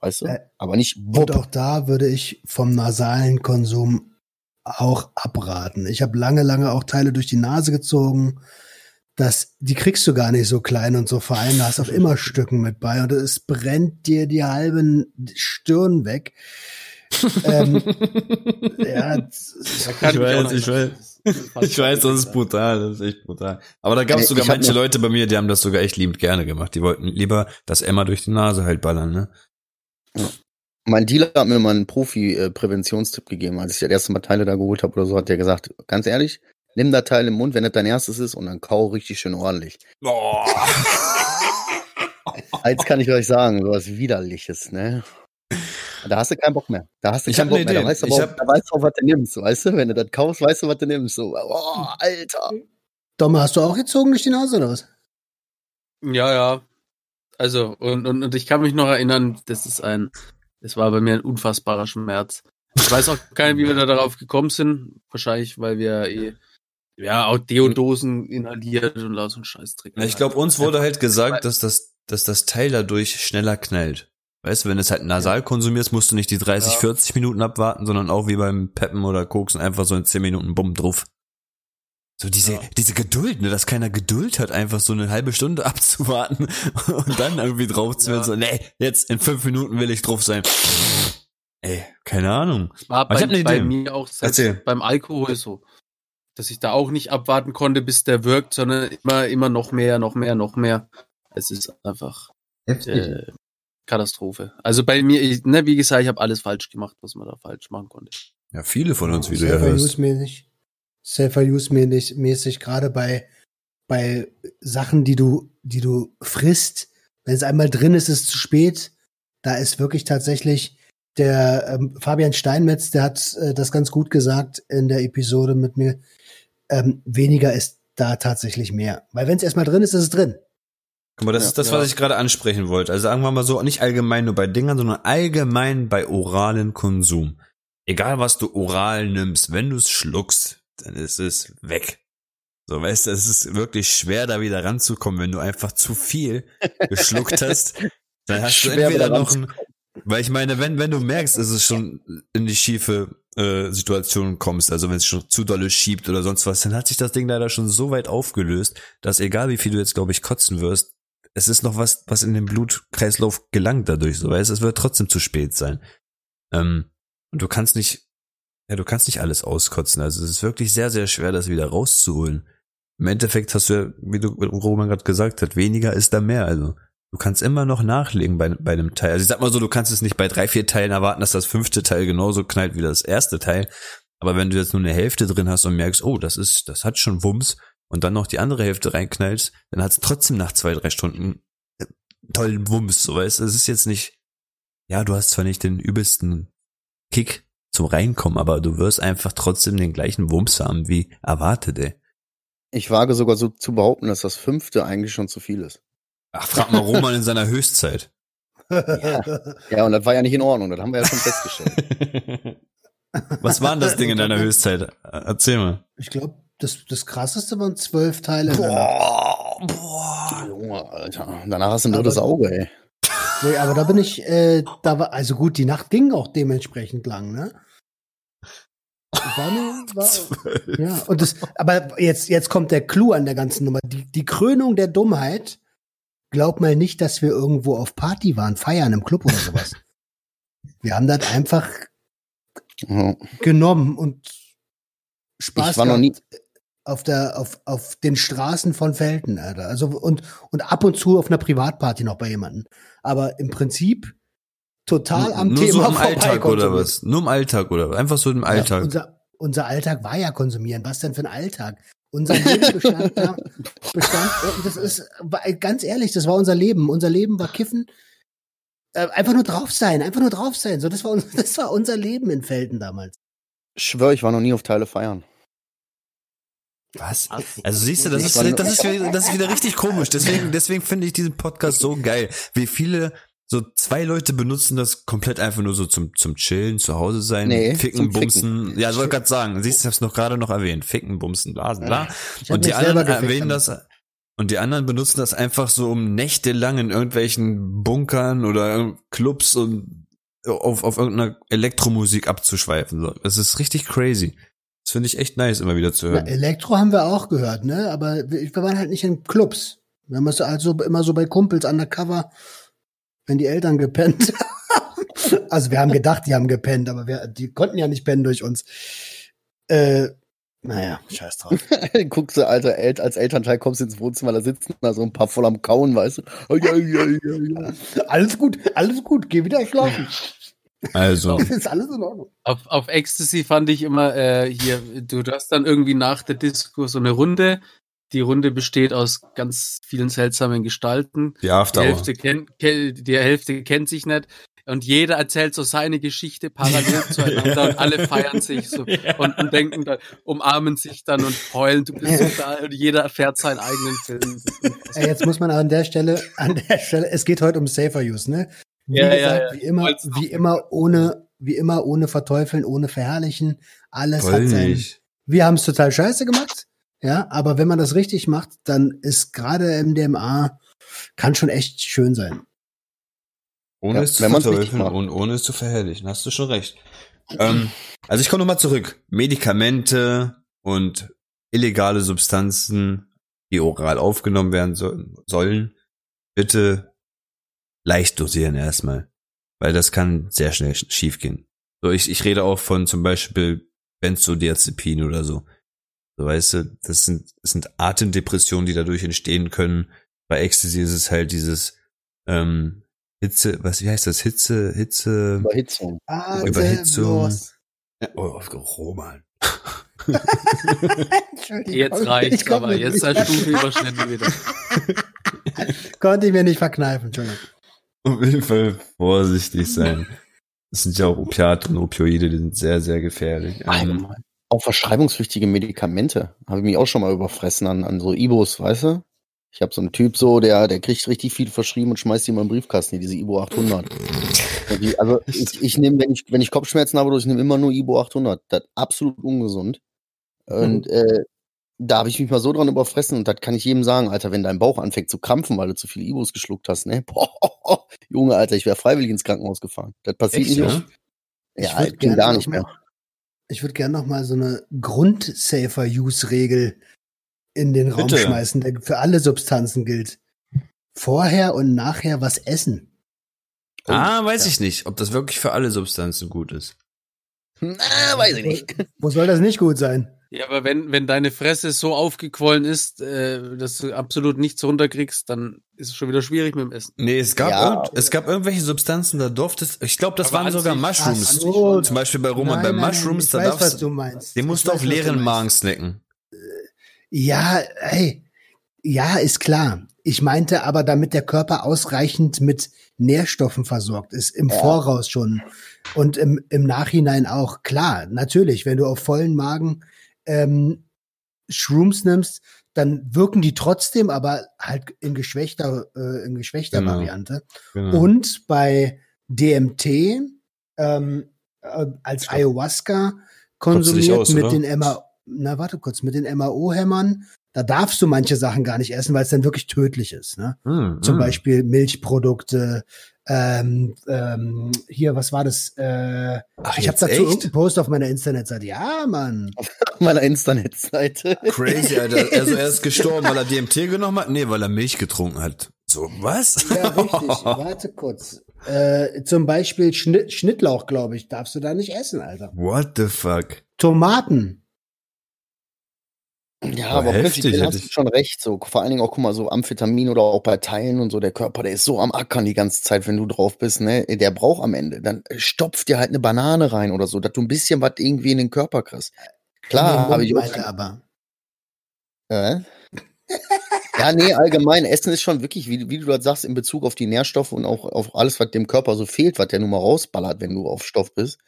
Weißt du? Äh, Aber nicht Und wupp. auch da würde ich vom nasalen Konsum auch abraten. Ich habe lange, lange auch Teile durch die Nase gezogen. Das, die kriegst du gar nicht so klein und so fein. Da hast auch immer Stücken mit bei und es brennt dir die halben Stirn weg. *laughs* ähm, ja, Ich weiß, ich erinnern. Ich weiß, das ist brutal, das ist echt brutal. Aber da gab es sogar manche Leute bei mir, die haben das sogar echt liebend gerne gemacht. Die wollten lieber das Emma durch die Nase halt ballern, ne? Mein Dealer hat mir mal einen Profi-Präventionstipp gegeben, als ich das erste Mal Teile da geholt habe oder so, hat der gesagt, ganz ehrlich, nimm das Teil im Mund, wenn das dein erstes ist und dann kau richtig schön ordentlich. Boah. *laughs* Eins kann ich euch sagen, sowas widerliches, ne? Da hast du keinen Bock mehr. Da hast du Ich keinen hab Bock mehr. Da weißt du Ich aber hab- auch, da weißt du auch, was du nimmst, weißt du? Wenn du das kaufst, weißt du, was du nimmst. So, oh, Alter. Domme, hast du auch gezogen durch die Nase oder was? Ja, ja. Also, und, und, und ich kann mich noch erinnern, das ist ein, das war bei mir ein unfassbarer Schmerz. Ich weiß auch gar nicht, wie wir da darauf gekommen sind. Wahrscheinlich, weil wir eh, ja, auch Deodosen inhaliert und so ein Scheißtrick. Ich glaube, uns wurde halt gesagt, dass das, dass das Teil dadurch schneller knallt. Weißt du, wenn du es halt nasal konsumierst, musst du nicht die 30, Ja. 40 Minuten abwarten, sondern auch wie beim Peppen oder Koksen einfach so in 10 Minuten bumm drauf. So diese, Ja. diese Geduld, ne, dass keiner Geduld hat, einfach so eine halbe Stunde *laughs* abzuwarten und dann irgendwie drauf zu Ja. so, nee, jetzt in fünf Minuten will ich drauf sein. Ey, keine Ahnung. War Aber ich bei, hab ne bei Idee. mir auch beim Alkohol so. Dass ich da auch nicht abwarten konnte, bis der wirkt, sondern immer, immer noch mehr, noch mehr, noch mehr. Es ist einfach äh, Katastrophe. Also bei mir, ich, ne, wie gesagt, ich habe alles falsch gemacht, was man da falsch machen konnte. Ja, viele von uns, wie du ja hörst. Use-mäßig. Safer Use mäßig, mäßig gerade bei, bei Sachen, die du, die du frisst. Wenn es einmal drin ist, ist es zu spät. Da ist wirklich tatsächlich der ähm, Fabian Steinmetz, der hat äh, das ganz gut gesagt in der Episode mit mir. Ähm, weniger ist da tatsächlich mehr. Weil wenn es erstmal drin ist, ist es drin. Guck mal, das Ja. ist das, Ja. was ich gerade ansprechen wollte. Also sagen wir mal so, nicht allgemein nur bei Dingern, sondern allgemein bei oralen Konsum. Egal was du oral nimmst, wenn du es schluckst, dann ist es weg. So, weißt du, es ist wirklich schwer, da wieder ranzukommen, wenn du einfach zu viel *laughs* geschluckt hast. Dann hast Schwer, du entweder noch ein, weil ich meine, wenn, wenn du merkst, dass es schon in die schiefe äh, Situation kommst, also wenn es schon zu dolle schiebt oder sonst was, dann hat sich das Ding leider schon so weit aufgelöst, dass egal wie viel du jetzt, glaube ich, kotzen wirst, es ist noch was, was in den Blutkreislauf gelangt dadurch, so weißt, es wird trotzdem zu spät sein. Ähm, und du kannst nicht, ja, du kannst nicht alles auskotzen. Also es ist wirklich sehr, sehr schwer, das wieder rauszuholen. Im Endeffekt hast du ja, wie du Roman gerade gesagt hat, weniger ist da mehr. Also du kannst immer noch nachlegen bei, bei einem Teil. Also ich sag mal so, du kannst es nicht bei drei, vier Teilen erwarten, dass das fünfte Teil genauso knallt wie das erste Teil. Aber wenn du jetzt nur eine Hälfte drin hast und merkst, oh, das ist, das hat schon Wumms und dann noch die andere Hälfte reinknallst, dann hat es trotzdem nach zwei, drei Stunden äh, tollen Wumms, so weißt. Es ist jetzt nicht, ja, du hast zwar nicht den übelsten Kick zum Reinkommen, aber du wirst einfach trotzdem den gleichen Wumms haben wie erwartet, ey. Ich wage sogar so zu behaupten, dass das fünfte eigentlich schon zu viel ist. Ach, frag mal Roman in seiner Höchstzeit. *laughs* Ja, und das war ja nicht in Ordnung, das haben wir ja schon festgestellt. *laughs* Was war denn das Ding in deiner Höchstzeit? Erzähl mal. Ich glaube, das, das krasseste waren zwölf Teile. Boah, boah. Junge, Alter. Danach hast du ein drittes Auge, ey. Nee, aber da bin ich, äh, da war, also gut, die Nacht ging auch dementsprechend lang, ne? *laughs* War nur, war, ja, und das, aber jetzt, jetzt kommt der Clou an der ganzen Nummer. Die, die Krönung der Dummheit. Glaub mal nicht, dass wir irgendwo auf Party waren, feiern im Club oder sowas. *laughs* wir haben das einfach genommen und Spaß Ich war noch nie- auf der auf auf den Straßen von Felden, Alter. Also und und ab und zu auf einer Privatparty noch bei jemandem. Aber im Prinzip total am Nur Thema so im Alltag oder was? Nur im Alltag oder was? Einfach so im Ja, Alltag. unser, unser Alltag war ja konsumieren. Was denn für ein Alltag? Unser Leben bestand, da, *laughs* bestand das ist war, ganz ehrlich, das war unser Leben. Unser Leben war Kiffen. Äh, einfach nur drauf sein, einfach nur drauf sein. So, das war, *laughs* das war unser Leben in Felden damals. Ich schwör, ich war noch nie auf Teile feiern. Was? Also siehst du, das ist, das ist, wieder, das ist wieder richtig komisch. Deswegen, deswegen finde ich diesen Podcast so geil. Wie viele so zwei Leute benutzen das komplett einfach nur so zum, zum Chillen, zu Hause sein, Nee, ficken, bumsen. Ja, ich wollte gerade sagen, siehst du, ich hab's noch gerade noch erwähnt. Ficken, bumsen, blasen, bla. Hab Und die anderen erwähnen das, und die anderen benutzen das einfach so, um nächtelang in irgendwelchen Bunkern oder Clubs und auf, auf irgendeiner Elektromusik abzuschweifen. Das ist richtig crazy. Das finde ich echt nice, immer wieder zu Na, hören. Elektro haben wir auch gehört, ne? Aber wir, wir waren halt nicht in Clubs. Wir haben es also immer so bei Kumpels undercover, wenn die Eltern gepennt haben. Also wir haben gedacht, die haben gepennt, aber wir, die konnten ja nicht pennen durch uns. Äh, naja, scheiß drauf. *laughs* Guckst du, Alter, El als Elternteil kommst ins Wohnzimmer, da sitzen da so ein paar voll am Kauen, weißt du? Alles gut, alles gut, geh wieder schlafen. Also, *laughs* ist alles in Ordnung. Auf, auf Ecstasy fand ich immer äh, hier, du, hast dann irgendwie nach der Disco so eine Runde. Die Runde besteht aus ganz vielen seltsamen Gestalten. die Die. Hälfte, kennt, ke- die Hälfte kennt sich nicht. Und jeder erzählt so seine Geschichte parallel *laughs* zueinander und alle feiern sich so *laughs* und, und denken dann, umarmen sich dann und heulen, du bist so da und jeder erfährt seinen eigenen Film. Ey, jetzt muss man an der Stelle, an der Stelle, es geht heute um Safer Use, ne? Wie Ja, ja, gesagt, ja. wie immer, wie immer ohne, wie immer ohne verteufeln, ohne verherrlichen. Alles Voll hat sein, nicht. wir haben es total scheiße gemacht, ja, aber wenn man das richtig macht, dann ist gerade MDMA kann schon echt schön sein. Ohne Ja, es zu verteufeln und ohne es zu verherrlichen. Hast du schon recht. ähm, also ich komme nochmal zurück. Medikamente und illegale Substanzen, die oral aufgenommen werden so, sollen, bitte leicht dosieren erstmal. Weil das kann sehr schnell sch- schiefgehen. So, ich, ich rede auch von zum Beispiel Benzodiazepin oder so. So, weißt du, das sind, das sind Atemdepressionen, die dadurch entstehen können. Bei Ecstasy ist es halt dieses ähm, Hitze, was, wie heißt das? Hitze, Hitze, Überhitzung. Ah, Überhitzung. los. oh, Roman. *laughs* Entschuldigung. Jetzt reicht's, aber jetzt der Stufe überschnitten wieder. *laughs* Konnte ich mir nicht verkneifen, Entschuldigung. Auf jeden Fall vorsichtig sein. Das sind ja auch Opiate und Opioide, die sind sehr, sehr gefährlich. Ähm. Auch verschreibungspflichtige Medikamente. Habe ich mich auch schon mal überfressen an, an so Ibos, weißt du? Ich habe so einen Typ so, der, der kriegt richtig viel verschrieben und schmeißt die in meinen Briefkasten, diese Ibo 800. Und die, also ich, ich nehme, wenn ich, wenn ich Kopfschmerzen habe, ich nehme immer nur Ibo 800. Das ist absolut ungesund. Und äh, da habe ich mich mal so dran überfressen und das kann ich jedem sagen, Alter, wenn dein Bauch anfängt zu krampfen, weil du zu viele Ibos geschluckt hast, ne? Boah, Junge, Alter, ich wäre freiwillig ins Krankenhaus gefahren. Das passiert Echt, nicht ja? Ja, ich bin gerne gar nicht mehr. mal- Ich würde gerne noch mal so eine Grund-Safer-Use-Regel in den Raum Bitte. schmeißen, der für alle Substanzen gilt. Vorher und nachher was essen. ah, weiß ja. ich nicht, ob das wirklich für alle Substanzen gut ist. Na, weiß ich nicht. Wo soll das nicht gut sein? Ja, aber wenn, wenn deine Fresse so aufgequollen ist, äh, dass du absolut nichts runterkriegst, dann ist es schon wieder schwierig mit dem Essen. Nee, es gab, Ja. irgend, es gab irgendwelche Substanzen, da durftest, ich glaube, das Aber waren sogar sich- Mushrooms. so. Zum Beispiel bei Roman, Nein, bei nein, nein, Mushrooms, ich da weiß, was darfst du meinst. den musst du weiß, auf was du leeren. Magen snacken. Ja, hey, ja, ist klar. Ich meinte aber, damit der Körper ausreichend mit Nährstoffen versorgt ist, im Ja. Voraus schon und im, im Nachhinein auch. Klar, natürlich, wenn du auf vollen Magen ähm, Shrooms nimmst, dann wirken die trotzdem, aber halt in geschwächter, äh, in geschwächter Genau. Variante. Genau. Und bei DMT ähm, äh, als Ayahuasca du dich konsumiert aus, mit oder? den MA, na warte kurz, mit den MAO-Hämmern, da darfst du manche Sachen gar nicht essen, weil es dann wirklich tödlich ist. Ne? Hm, Zum hm. Beispiel Milchprodukte, ähm, ähm, hier, was war das? Äh, Ach, ich habe dazu echt? irgendeinen Post auf meiner Internetseite. Ja, Mann. Auf meiner Internetseite. Crazy, Alter. Also er ist *laughs* gestorben, weil er DMT genommen hat? Nee, weil er Milch getrunken hat. So, was? Ja, richtig. *laughs* Warte kurz. Äh, zum Beispiel Schnitt, Schnittlauch, glaube ich, darfst du da nicht essen, Alter. What the fuck? Tomaten. Ja, Aber aber heftig, prinzipiell hast du schon recht. So, vor allen Dingen auch, guck mal, so Amphetamin oder auch bei Teilen und so, der Körper, der ist so am Ackern die ganze Zeit, wenn du drauf bist, ne? Der braucht am Ende. Dann stopft dir halt eine Banane rein oder so, dass du ein bisschen was irgendwie in den Körper kriegst. Klar, habe ich auch. Meinte aber. Äh? *laughs* Ja, nee, allgemein, Essen ist schon wirklich, wie, wie du das sagst, in Bezug auf die Nährstoffe und auch auf alles, was dem Körper so fehlt, was der nun mal rausballert, wenn du auf Stoff bist.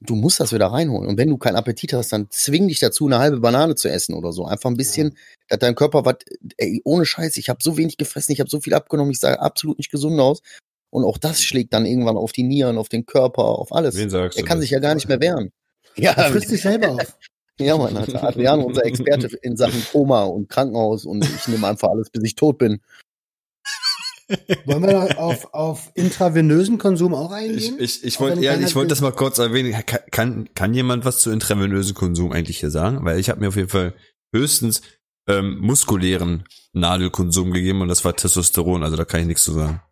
Du musst das wieder reinholen. Und wenn du keinen Appetit hast, dann zwing dich dazu, eine halbe Banane zu essen oder so. Einfach ein bisschen, dass dein Körper was, ey, ohne Scheiß, ich habe so wenig gefressen, ich habe so viel abgenommen, ich sah absolut nicht gesund aus. Und auch das schlägt dann irgendwann auf die Nieren, auf den Körper, auf alles. Wen sagst Er du kann das? sich ja gar nicht mehr wehren. *laughs* Ja, Er frisst sich selber auf. *laughs* ja, Mann, Alter. Adriano, unser Experte in Sachen Koma und Krankenhaus und ich nehme einfach alles, bis ich tot bin. Wollen wir auf, auf intravenösen Konsum auch Ich, eingehen? ich, ich Auch wollte ja, ich wollte das mal kurz erwähnen. Kann, kann, kann jemand was zu intravenösen Konsum eigentlich hier sagen? Weil ich habe mir auf jeden Fall höchstens ähm, muskulären Nadelkonsum gegeben und das war Testosteron, also da kann ich nichts zu sagen.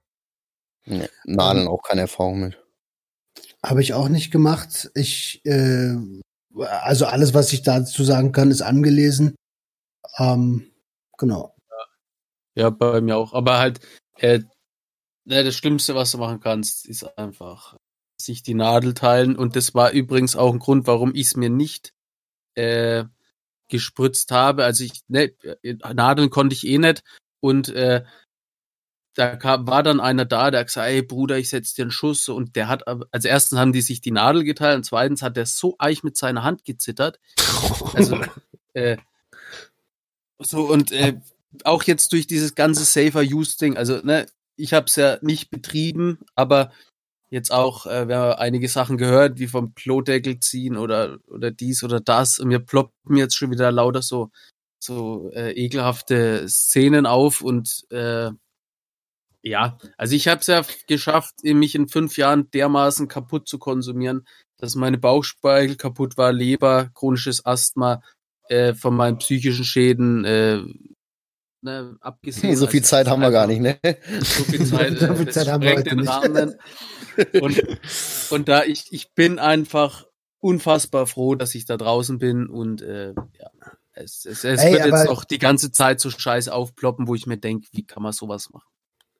Nee, Nadeln auch keine Erfahrung mit. Habe ich auch nicht gemacht. Ich, äh, also alles, was ich dazu sagen kann, ist angelesen. Ähm, genau. Ja, bei mir auch. Aber halt, äh, ne, das Schlimmste, was du machen kannst, ist einfach sich die Nadel teilen. Und das war übrigens auch ein Grund, warum ich es mir nicht äh, gespritzt habe. Also ich, ne, Nadeln konnte ich eh nicht. Und äh, da kam, war dann einer da, der hat gesagt, ey Bruder, ich setz dir einen Schuss. Und der hat, aber- als erstens haben die sich die Nadel geteilt und zweitens hat der so eich mit seiner Hand gezittert. Also, *laughs* äh, so und äh, auch jetzt durch dieses ganze Safer Use Ding, also ne, ich habe es ja nicht betrieben, aber jetzt auch, äh, wir haben einige Sachen gehört, wie vom Klodeckel ziehen oder oder dies oder das und mir ploppen jetzt schon wieder lauter so so äh, ekelhafte Szenen auf und äh, ja, also ich habe es ja geschafft, mich in fünf Jahren dermaßen kaputt zu konsumieren, dass meine Bauchspeichel kaputt war, Leber, chronisches Asthma, äh, von meinen psychischen Schäden äh, ne, abgesehen. So viel Zeit haben wir gar nicht, ne? So viel *laughs* Zeit, So äh, viel das Zeit haben wir heute den nicht. Rahmen. Und, und da ich, ich bin einfach unfassbar froh, dass ich da draußen bin und äh, ja, es, es, es Ey, wird jetzt noch die ganze Zeit so scheiße aufploppen, wo ich mir denke, wie kann man sowas machen?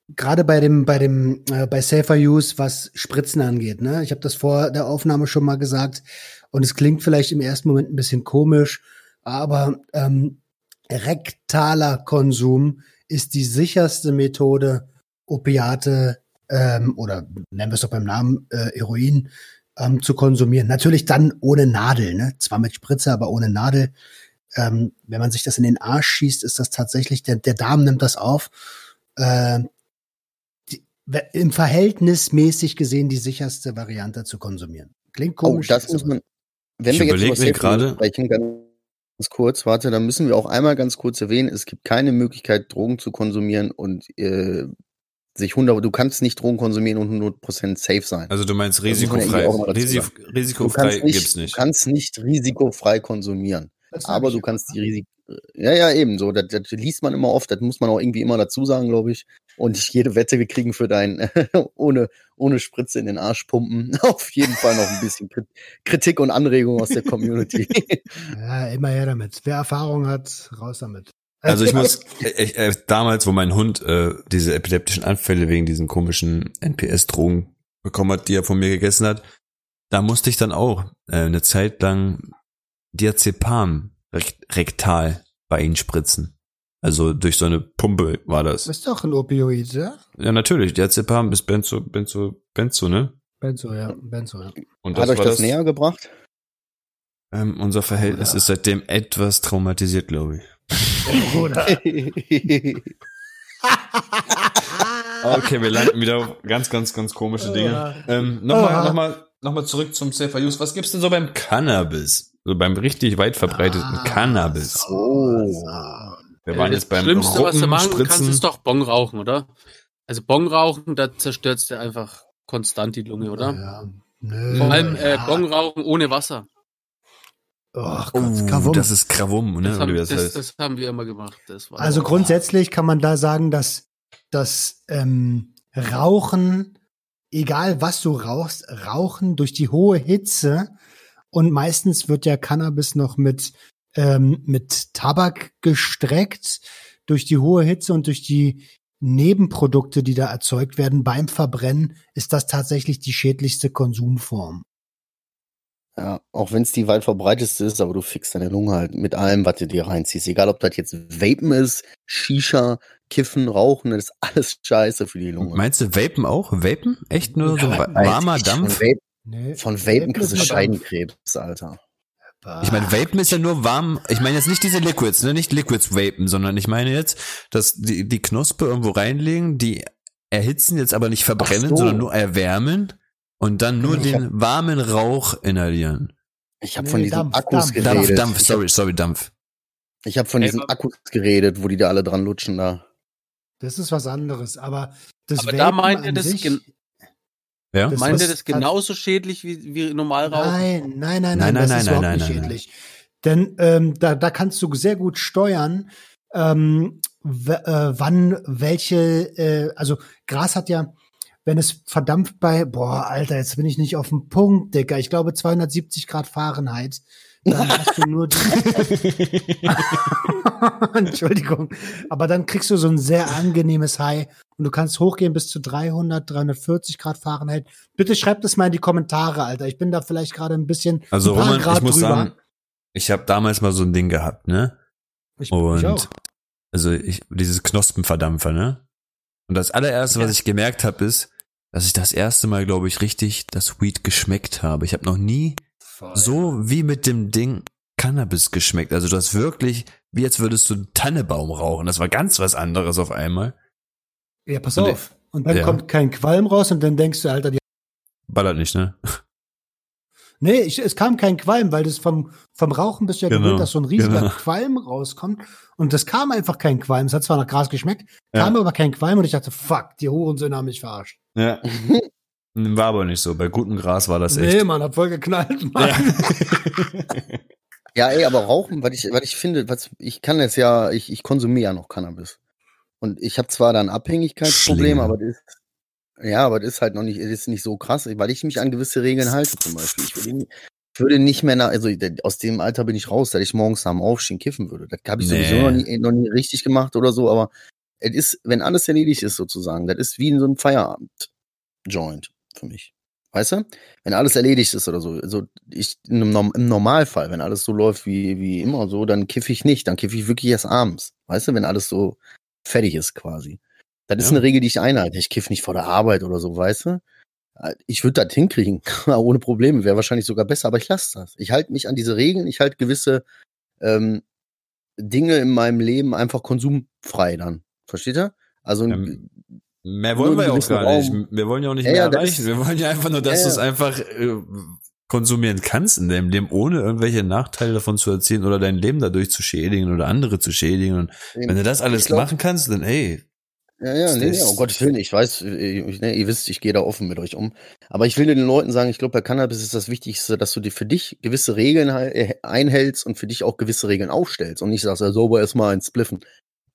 Gerade bei dem, bei dem, äh, bei Safer Use, was Spritzen angeht, ne? Ich habe das vor der Aufnahme schon mal gesagt. Und es klingt vielleicht im ersten Moment ein bisschen komisch, aber ähm, rektaler Konsum ist die sicherste Methode, Opiate ähm, oder nennen wir es doch beim Namen äh, Heroin ähm, zu konsumieren. Natürlich dann ohne Nadel, ne? Zwar mit Spritze, aber ohne Nadel. Ähm, wenn man sich das in den Arsch schießt, ist das tatsächlich, der, der Darm nimmt das auf. Äh, die, Im Verhältnis mäßig gesehen die sicherste Variante zu konsumieren. Klingt Oh, komisch. das ist muss man. Wenn Ich wir jetzt über Safe gerade- sprechen, ganz kurz, warte, dann müssen wir auch einmal ganz kurz erwähnen, es gibt keine Möglichkeit, Drogen zu konsumieren und äh, sich 100, du kannst nicht Drogen konsumieren und 100% safe sein. Also du meinst risikofrei. Du risikofrei kannst nicht, gibt's nicht. Du kannst nicht risikofrei konsumieren. Aber ich du kannst die Risik. Ja, ja, eben so. Das, das liest man immer oft. Das muss man auch irgendwie immer dazu sagen, glaube ich. Und nicht jede Wette wir kriegen für dein *laughs* ohne, ohne Spritze in den Arsch pumpen. *laughs* Auf jeden Fall noch ein bisschen Krit- Kritik und Anregung aus der Community. *laughs* Ja, immer her damit. Wer Erfahrung hat, raus damit. Also ich muss, ich, äh, damals, wo mein Hund äh, diese epileptischen Anfälle wegen diesen komischen NPS-Drogen bekommen hat, die er von mir gegessen hat, da musste ich dann auch äh, eine Zeit lang Diazepam rekt rektal bei ihm spritzen. Also durch so eine Pumpe war das. Ist doch ein Opioid, ja? Ja, natürlich. Diazepam ist Benzo, Benzo, Benzo, ne? Benzo, ja. Benzo, ja. Und Hat euch war das, näher gebracht? Ähm, unser Verhältnis Oder- ist seitdem etwas traumatisiert, glaube ich. Oder? *laughs* Okay, wir landen wieder auf ganz, ganz, ganz komische Dinge. Ähm, nochmal, nochmal, nochmal zurück zum Safer Use. Was gibt's denn so beim Cannabis? So beim richtig weit verbreiteten Ah, Cannabis. Oh. Wir waren jetzt beim Schlimmste, was du machen Ruppen, kannst, ist doch Bong rauchen, oder? Also Bong rauchen, da zerstört's dir einfach konstant die Lunge, oder? Ja. Nö, Vor allem äh, ja. Bong rauchen ohne Wasser. Oh Gott, Oh, das ist Krawum, ne? Das, Oder haben, das, das heißt. das haben wir immer gemacht. Das war Also grundsätzlich kann man da sagen, dass das ähm, Rauchen, egal was du rauchst, Rauchen durch die hohe Hitze und meistens wird ja Cannabis noch mit ähm, mit Tabak gestreckt durch die hohe Hitze und durch die Nebenprodukte, die da erzeugt werden beim Verbrennen, ist das tatsächlich die schädlichste Konsumform. Ja, auch wenn es die weit verbreitetste ist, aber du fixst deine Lunge halt mit allem, was du dir reinziehst. Egal, ob das jetzt Vapen ist, Shisha, Kiffen, Rauchen, das ist alles scheiße für die Lunge. Meinst du Vapen auch? Vapen? Echt nur so Ja, Weiß warmer Dampf? Vape, Nee, von Vapen kriegst du. Scheidenkrebs, Alter. Ich meine, Vapen ist ja nur warm. Ich meine jetzt nicht diese Liquids, ne? Nicht Liquids vapen, sondern ich meine jetzt, dass die, die Knospe irgendwo reinlegen, die erhitzen jetzt aber nicht verbrennen, so. sondern nur erwärmen und dann nur Ich den warmen Rauch inhalieren. Ich habe Nee, von diesen Dampf, Akkus Dampf. geredet. Dampf, Dampf, sorry, sorry, Dampf. Ich habe von Ey, diesen Akkus geredet, wo die da alle dran lutschen da. Das ist was anderes, aber das Aber da Vapen meint ihr an das sich- Ja? Das- Meint ihr das hat- genauso schädlich wie, wie normal rauchen? Nein, nein, nein, Nein, nein, nein, das nein, ist nein, überhaupt nein, nicht nein, nein. schädlich. Denn ähm, da, da kannst du sehr gut steuern, ähm, äh, wann welche, äh, also Gras hat ja, wenn es verdampft bei, boah, Alter, jetzt bin ich nicht auf dem Punkt, Digga, ich glaube 270 Grad Fahrenheit, dann hast du nur die, *laughs* *laughs* Entschuldigung, aber dann kriegst du so ein sehr angenehmes High und du kannst hochgehen bis zu 300, 340 Grad Fahrenheit. Bitte schreibt es mal in die Kommentare, Alter. Ich bin da vielleicht gerade ein bisschen Also ein paar Roman, Grad ich muss drüber. sagen, ich habe damals mal so ein Ding gehabt, ne? Ich, Und ich auch. also ich, dieses Knospenverdampfer, ne? Und das allererste, was Ja. ich gemerkt habe, ist, dass ich das erste Mal, glaube ich, richtig das Weed geschmeckt habe. Ich habe noch nie so wie mit dem Ding Cannabis geschmeckt. Also du hast wirklich, wie als würdest du einen Tannebaum rauchen. Das war ganz was anderes auf einmal. Ja, pass Und auf. Und dann ja. kommt kein Qualm raus und dann denkst du, Alter, die Ballert nicht, ne? Nee, ich, es kam kein Qualm, weil das vom, vom Rauchen bist du ja Genau, gewöhnt, dass so ein riesiger genau. Qualm rauskommt. Und das kam einfach kein Qualm. Es hat zwar nach Gras geschmeckt, Ja. kam aber kein Qualm und ich dachte, fuck, die Hurensöhne haben mich verarscht. Ja. *laughs* War aber nicht so. Bei gutem Gras war das nee, echt. Mann, hat voll geknallt, Mann. *laughs* Ja, ey, aber Rauchen, was ich, was ich finde, was ich kann jetzt ja, ich, ich konsumiere ja noch Cannabis. Und ich habe zwar da ein Abhängigkeitsproblem, Schlinge. aber das ist, ja, aber das ist halt noch nicht, ist nicht so krass, weil ich mich an gewisse Regeln halte zum Beispiel. Ich würde, ich würde nicht mehr, nach, also aus dem Alter bin ich raus, dass ich morgens nach dem Aufstehen kiffen würde. Das habe ich Nee. sowieso noch nie, noch nie richtig gemacht oder so, aber es ist, wenn alles erledigt ist sozusagen, das ist wie in so einem Feierabend-Joint für mich. Weißt du? Wenn alles erledigt ist oder so. Also ich im, im Normalfall, wenn alles so läuft wie, wie immer so, dann kiffe ich nicht. Dann kiffe ich wirklich erst abends. Weißt du, wenn alles so fertig ist quasi. Das ist Ja. eine Regel, die ich einhalte. Ich kiff nicht vor der Arbeit oder so, weißt du? Ich würde das hinkriegen, *laughs* ohne Probleme. Wäre wahrscheinlich sogar besser, aber ich lasse das. Ich halte mich an diese Regeln, ich halte gewisse ähm, Dinge in meinem Leben einfach konsumfrei dann. Versteht ihr? Also Ähm, Mehr wollen wir ja auch gar Raum. nicht. Wir wollen ja auch nicht Ja, mehr ja, erreichen. ist- Wir wollen ja einfach nur, dass Ja, du es einfach äh, konsumieren kannst in deinem Leben, ohne irgendwelche Nachteile davon zu erzielen oder dein Leben dadurch zu schädigen oder andere zu schädigen. Und wenn du das alles glaub- machen kannst, dann ey, Ja, ja, nee, nee, um Gottes Willen, ich weiß, ich, ne, ihr wisst, ich gehe da offen mit euch um. Aber ich will den Leuten sagen, ich glaube, bei Cannabis ist das Wichtigste, dass du dir für dich gewisse Regeln äh, einhältst und für dich auch gewisse Regeln aufstellst und nicht sagst, ja, sauber erstmal ein Spliffen.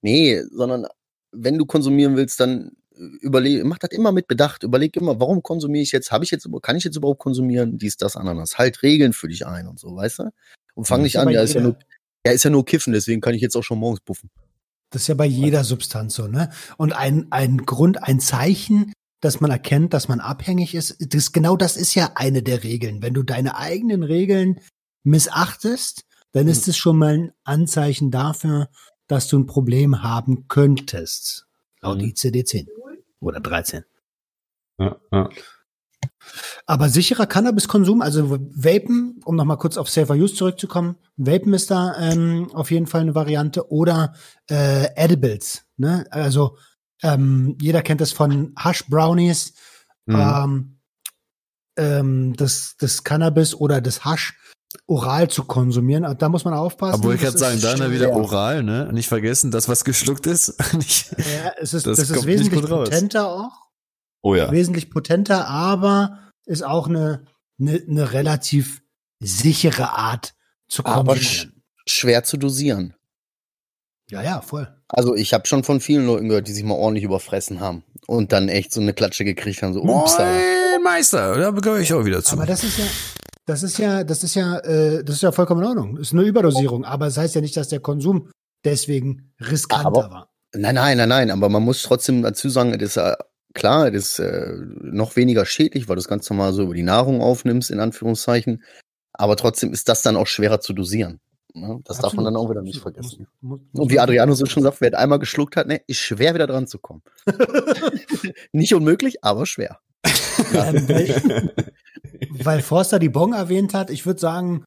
Nee, sondern wenn du konsumieren willst, dann überleg, mach das immer mit Bedacht. Überleg immer, warum konsumiere ich jetzt? Habe ich jetzt, kann ich jetzt überhaupt konsumieren? Dies, das, Ananas. Halt Regeln für dich ein und so, weißt du? Und fang nicht an, ja, ist ja nur, ja, ist ja nur Kiffen, deswegen kann ich jetzt auch schon morgens puffen. Das ist ja bei jeder Substanz so, ne? Und ein, ein Grund, ein Zeichen, dass man erkennt, dass man abhängig ist, das, genau das ist ja eine der Regeln. Wenn du deine eigenen Regeln missachtest, dann ist es schon mal ein Anzeichen dafür, dass du ein Problem haben könntest. Laut Mhm. ICD-10 oder 13. ja, ja. Aber sicherer Cannabiskonsum, also Vapen, um nochmal kurz auf Safer Use zurückzukommen, Vapen ist da ähm, auf jeden Fall eine Variante oder äh, Edibles. Ne? Also ähm, jeder kennt das von Hush Brownies, Mhm. ähm, ähm, das, das Cannabis oder das Hasch oral zu konsumieren. Da muss man aufpassen. Obwohl ich gerade sagen, ist da schwer. wieder oral, ne? Nicht vergessen, das, was geschluckt ist. *laughs* Nicht- Ja, es ist, Das das, ist wesentlich potenter auch. oh ja. wesentlich potenter, aber ist auch eine, eine, eine relativ sichere Art zu Aber konsumieren. Schwer zu dosieren. Ja, ja, voll. Also ich habe schon von vielen Leuten gehört, die sich mal ordentlich überfressen haben und dann echt so eine Klatsche gekriegt haben, so ups, Meister, da gehöre ich auch wieder zu. Aber das ist ja, das ist ja, das ist ja, äh, das ist ja vollkommen in Ordnung. Ist eine Überdosierung, aber das heißt ja nicht, dass der Konsum deswegen riskanter Aber- war. Nein, nein, nein, nein, aber man muss trotzdem dazu sagen, das ist äh, klar, das ist äh, noch weniger schädlich, weil du das ganz normal so über die Nahrung aufnimmst, in Anführungszeichen. Aber trotzdem ist das dann auch schwerer zu dosieren. Ne? Das darf man dann auch wieder nicht Absolut. vergessen. Muss, muss, Und wie Adriano so schon sagt, wer einmal geschluckt hat, ne, ist schwer wieder dran zu kommen. *laughs* *laughs* nicht unmöglich, aber schwer. *laughs* Ähm, weil, Forster die Bong erwähnt hat, ich würde sagen,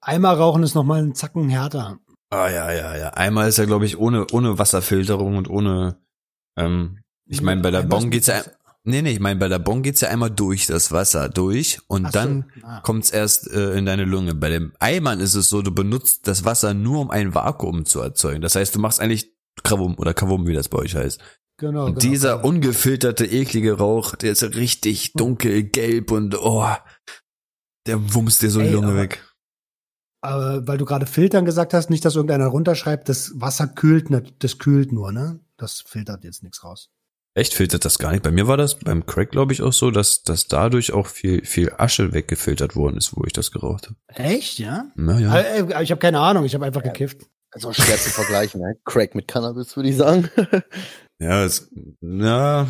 einmal rauchen ist noch mal einen Zacken härter. Ah, ja, ja, ja. Einmal ist ja, glaube ich, ohne, ohne Wasserfilterung und ohne, ähm, ich meine, bei der Einmal Bon geht's ja, nee, nee, ich meine, bei der Bon geht's ja einmal durch das Wasser durch und Ach so, dann ah. kommt's erst äh, in deine Lunge. Bei dem Eimern ist es so, du benutzt das Wasser nur, um ein Vakuum zu erzeugen. Das heißt, du machst eigentlich Krawum oder Kavum, wie das bei euch heißt. Genau, Und genau, dieser genau. ungefilterte, eklige Rauch, der ist richtig dunkelgelb und oh, der wumst dir so die Lunge aber- weg. Aber weil du gerade filtern gesagt hast, nicht, dass irgendeiner runterschreibt, das Wasser kühlt, das kühlt nur, ne? Das filtert jetzt nichts raus. Echt filtert das gar nicht. Bei mir war das beim Crack, glaube ich, auch so, dass, dass dadurch auch viel, viel Asche weggefiltert worden ist, wo ich das geraucht habe. Echt, ja? Naja. Äh, Ich habe keine Ahnung, ich habe einfach gekifft. Also schwer zu vergleichen, ne? Crack mit Cannabis, würde ich sagen. *laughs* Ja, es, na,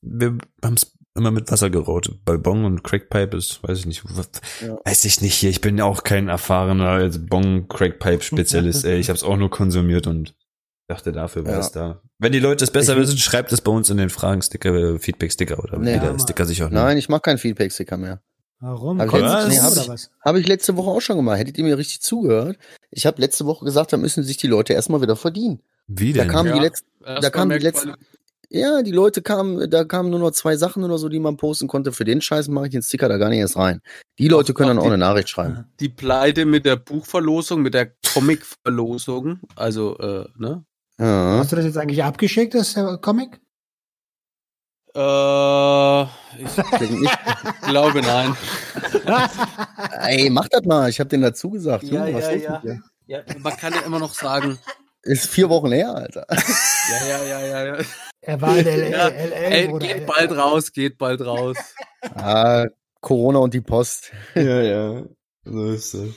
wir haben es immer mit Wasser geraucht. Bei Bong und Crackpipe ist, weiß ich nicht, was, Ja. weiß ich nicht hier. Ich bin ja auch kein erfahrener also Bong Crackpipe Spezialist. ey, ich habe es auch nur konsumiert und dachte dafür war Ja. es da. Wenn die Leute es besser Ich- wissen, schreibt es bei uns in den Fragen-Sticker, äh, Feedback-Sticker oder Nee. wie der Ja, Sticker sich auch. Nein, ich mach keinen Feedback-Sticker mehr. Warum? Hab ich nee, hab ich-? Habe ich letzte Woche auch schon gemacht. Hättet ihr mir richtig zugehört? Ich habe letzte Woche gesagt, da müssen sich die Leute erstmal wieder verdienen. Wie Da denn? kamen die Ja. letzten, Erst da kamen die letzten, ja, die Leute kamen, da kamen nur noch zwei Sachen oder so, die man posten konnte. Für den Scheiß mache ich den Sticker da gar nicht erst rein. Die Leute können dann auch die- eine Nachricht schreiben. Die Pleite mit der Buchverlosung, mit der Comic-Verlosung, also, äh, ne? Ja. Hast du das jetzt eigentlich abgeschickt, das äh, Comic? Äh, ich *laughs* nicht- *laughs* glaube nein. Ey, mach das mal. Ich habe den dazu gesagt. Ja, ja, ja. mit dir? Ja, man kann ja immer noch sagen, Ist vier Wochen her, Alter. ja, ja, ja, ja, ja. Er war in LA, Ja, LA Ey, Bruder. geht bald raus, geht bald raus. Ah, Corona und die Post. Ja, ja. So ist es.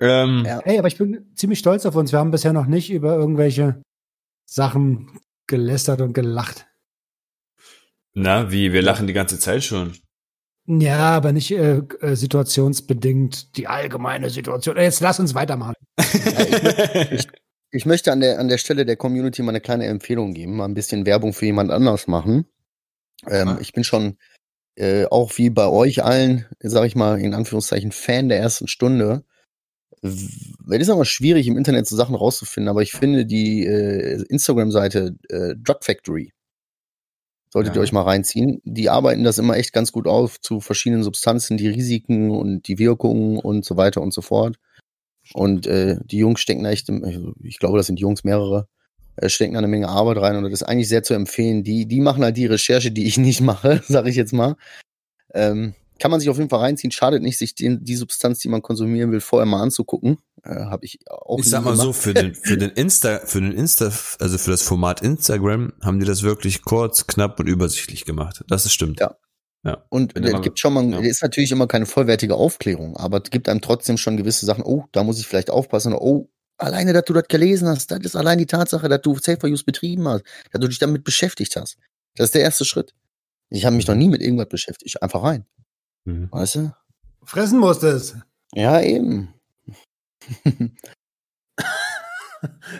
Ähm, Ja. Hey, aber ich bin ziemlich stolz auf uns. Wir haben bisher noch nicht über irgendwelche Sachen gelästert und gelacht. Na, wie? Wir lachen die ganze Zeit schon. Ja, aber nicht äh, äh, situationsbedingt die allgemeine Situation. Jetzt lass uns weitermachen. Ich möchte an der, an der Stelle der Community mal eine kleine Empfehlung geben, mal ein bisschen Werbung für jemand anders machen. Ähm, Ah. Ich bin schon äh, auch wie bei euch allen, sage ich mal, in Anführungszeichen Fan der ersten Stunde. Es ist aber schwierig, im Internet so Sachen rauszufinden, aber ich finde die äh, Instagram-Seite äh, Drug Factory solltet Ja. ihr euch mal reinziehen. Die arbeiten das immer echt ganz gut auf zu verschiedenen Substanzen, die Risiken und die Wirkungen und so weiter und so fort. Und äh, die Jungs stecken da echt, also ich glaube, das sind Jungs mehrere, äh, stecken da eine Menge Arbeit rein und das ist eigentlich sehr zu empfehlen. Die, die machen halt die Recherche, die ich *laughs* nicht mache, sage ich jetzt mal. Ähm, kann man sich auf jeden Fall reinziehen. Schadet nicht, sich den, die Substanz, die man konsumieren will, vorher mal anzugucken. Äh, Habe ich auch Ich sag mal so, gemacht. für den, für den Insta, für den Insta, also für das Format Instagram haben die das wirklich kurz, knapp und übersichtlich gemacht. Das ist stimmt. Ja. Ja. Und es gibt schon mal, ja. ist natürlich immer keine vollwertige Aufklärung, aber es gibt einem trotzdem schon gewisse Sachen, oh, da muss ich vielleicht aufpassen, oh, alleine, dass du das gelesen hast, das ist allein die Tatsache, dass du Safer Use betrieben hast, dass du dich damit beschäftigt hast. Das ist der erste Schritt. Ich habe mich noch nie mit irgendwas beschäftigt, einfach rein, Mhm. weißt du? Fressen musstest. Ja, eben. *laughs*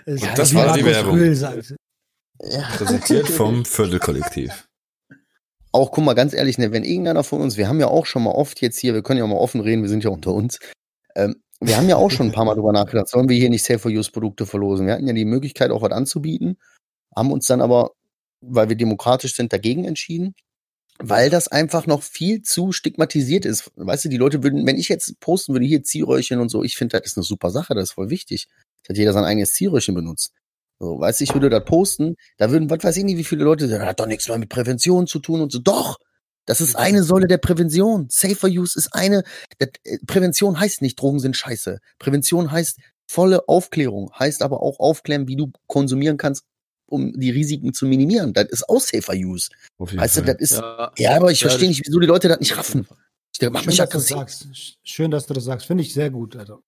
Es Ja, ist das wie war die Werbung. Präsentiert vom Viertelkollektiv. Auch, guck mal, ganz ehrlich, ne, wenn irgendeiner von uns, wir haben ja auch schon mal oft jetzt hier, wir können ja auch mal offen reden, wir sind ja unter uns, ähm, wir haben ja auch schon ein paar Mal *laughs* drüber nachgedacht, sollen wir hier nicht Safe-for-Use-Produkte verlosen? Wir hatten ja die Möglichkeit, auch was anzubieten, haben uns dann aber, weil wir demokratisch sind, dagegen entschieden, weil das einfach noch viel zu stigmatisiert ist. Weißt du, die Leute würden, wenn ich jetzt posten würde, hier Zielröhrchen und so, ich finde, das ist eine super Sache, das ist voll wichtig, dass jeder sein eigenes Zielröhrchen benutzt. So, weißt du, ich würde das posten, da würden, was weiß ich nicht, wie viele Leute sagen, das hat doch nichts mehr mit Prävention zu tun und so. Doch! Das ist eine Säule der Prävention. Safer Use ist eine, das, äh, Prävention heißt nicht, Drogen sind scheiße. Prävention heißt volle Aufklärung, heißt aber auch aufklären, wie du konsumieren kannst, um die Risiken zu minimieren. Das ist auch Safer Use. Weißt du, das ist, Ja, ja, aber ich Ja, verstehe das- nicht, wieso die Leute das nicht raffen. Ich mach Schön, mich dass du das aggressiv. sagst. Schön, dass du das sagst. Finde ich sehr gut. Also.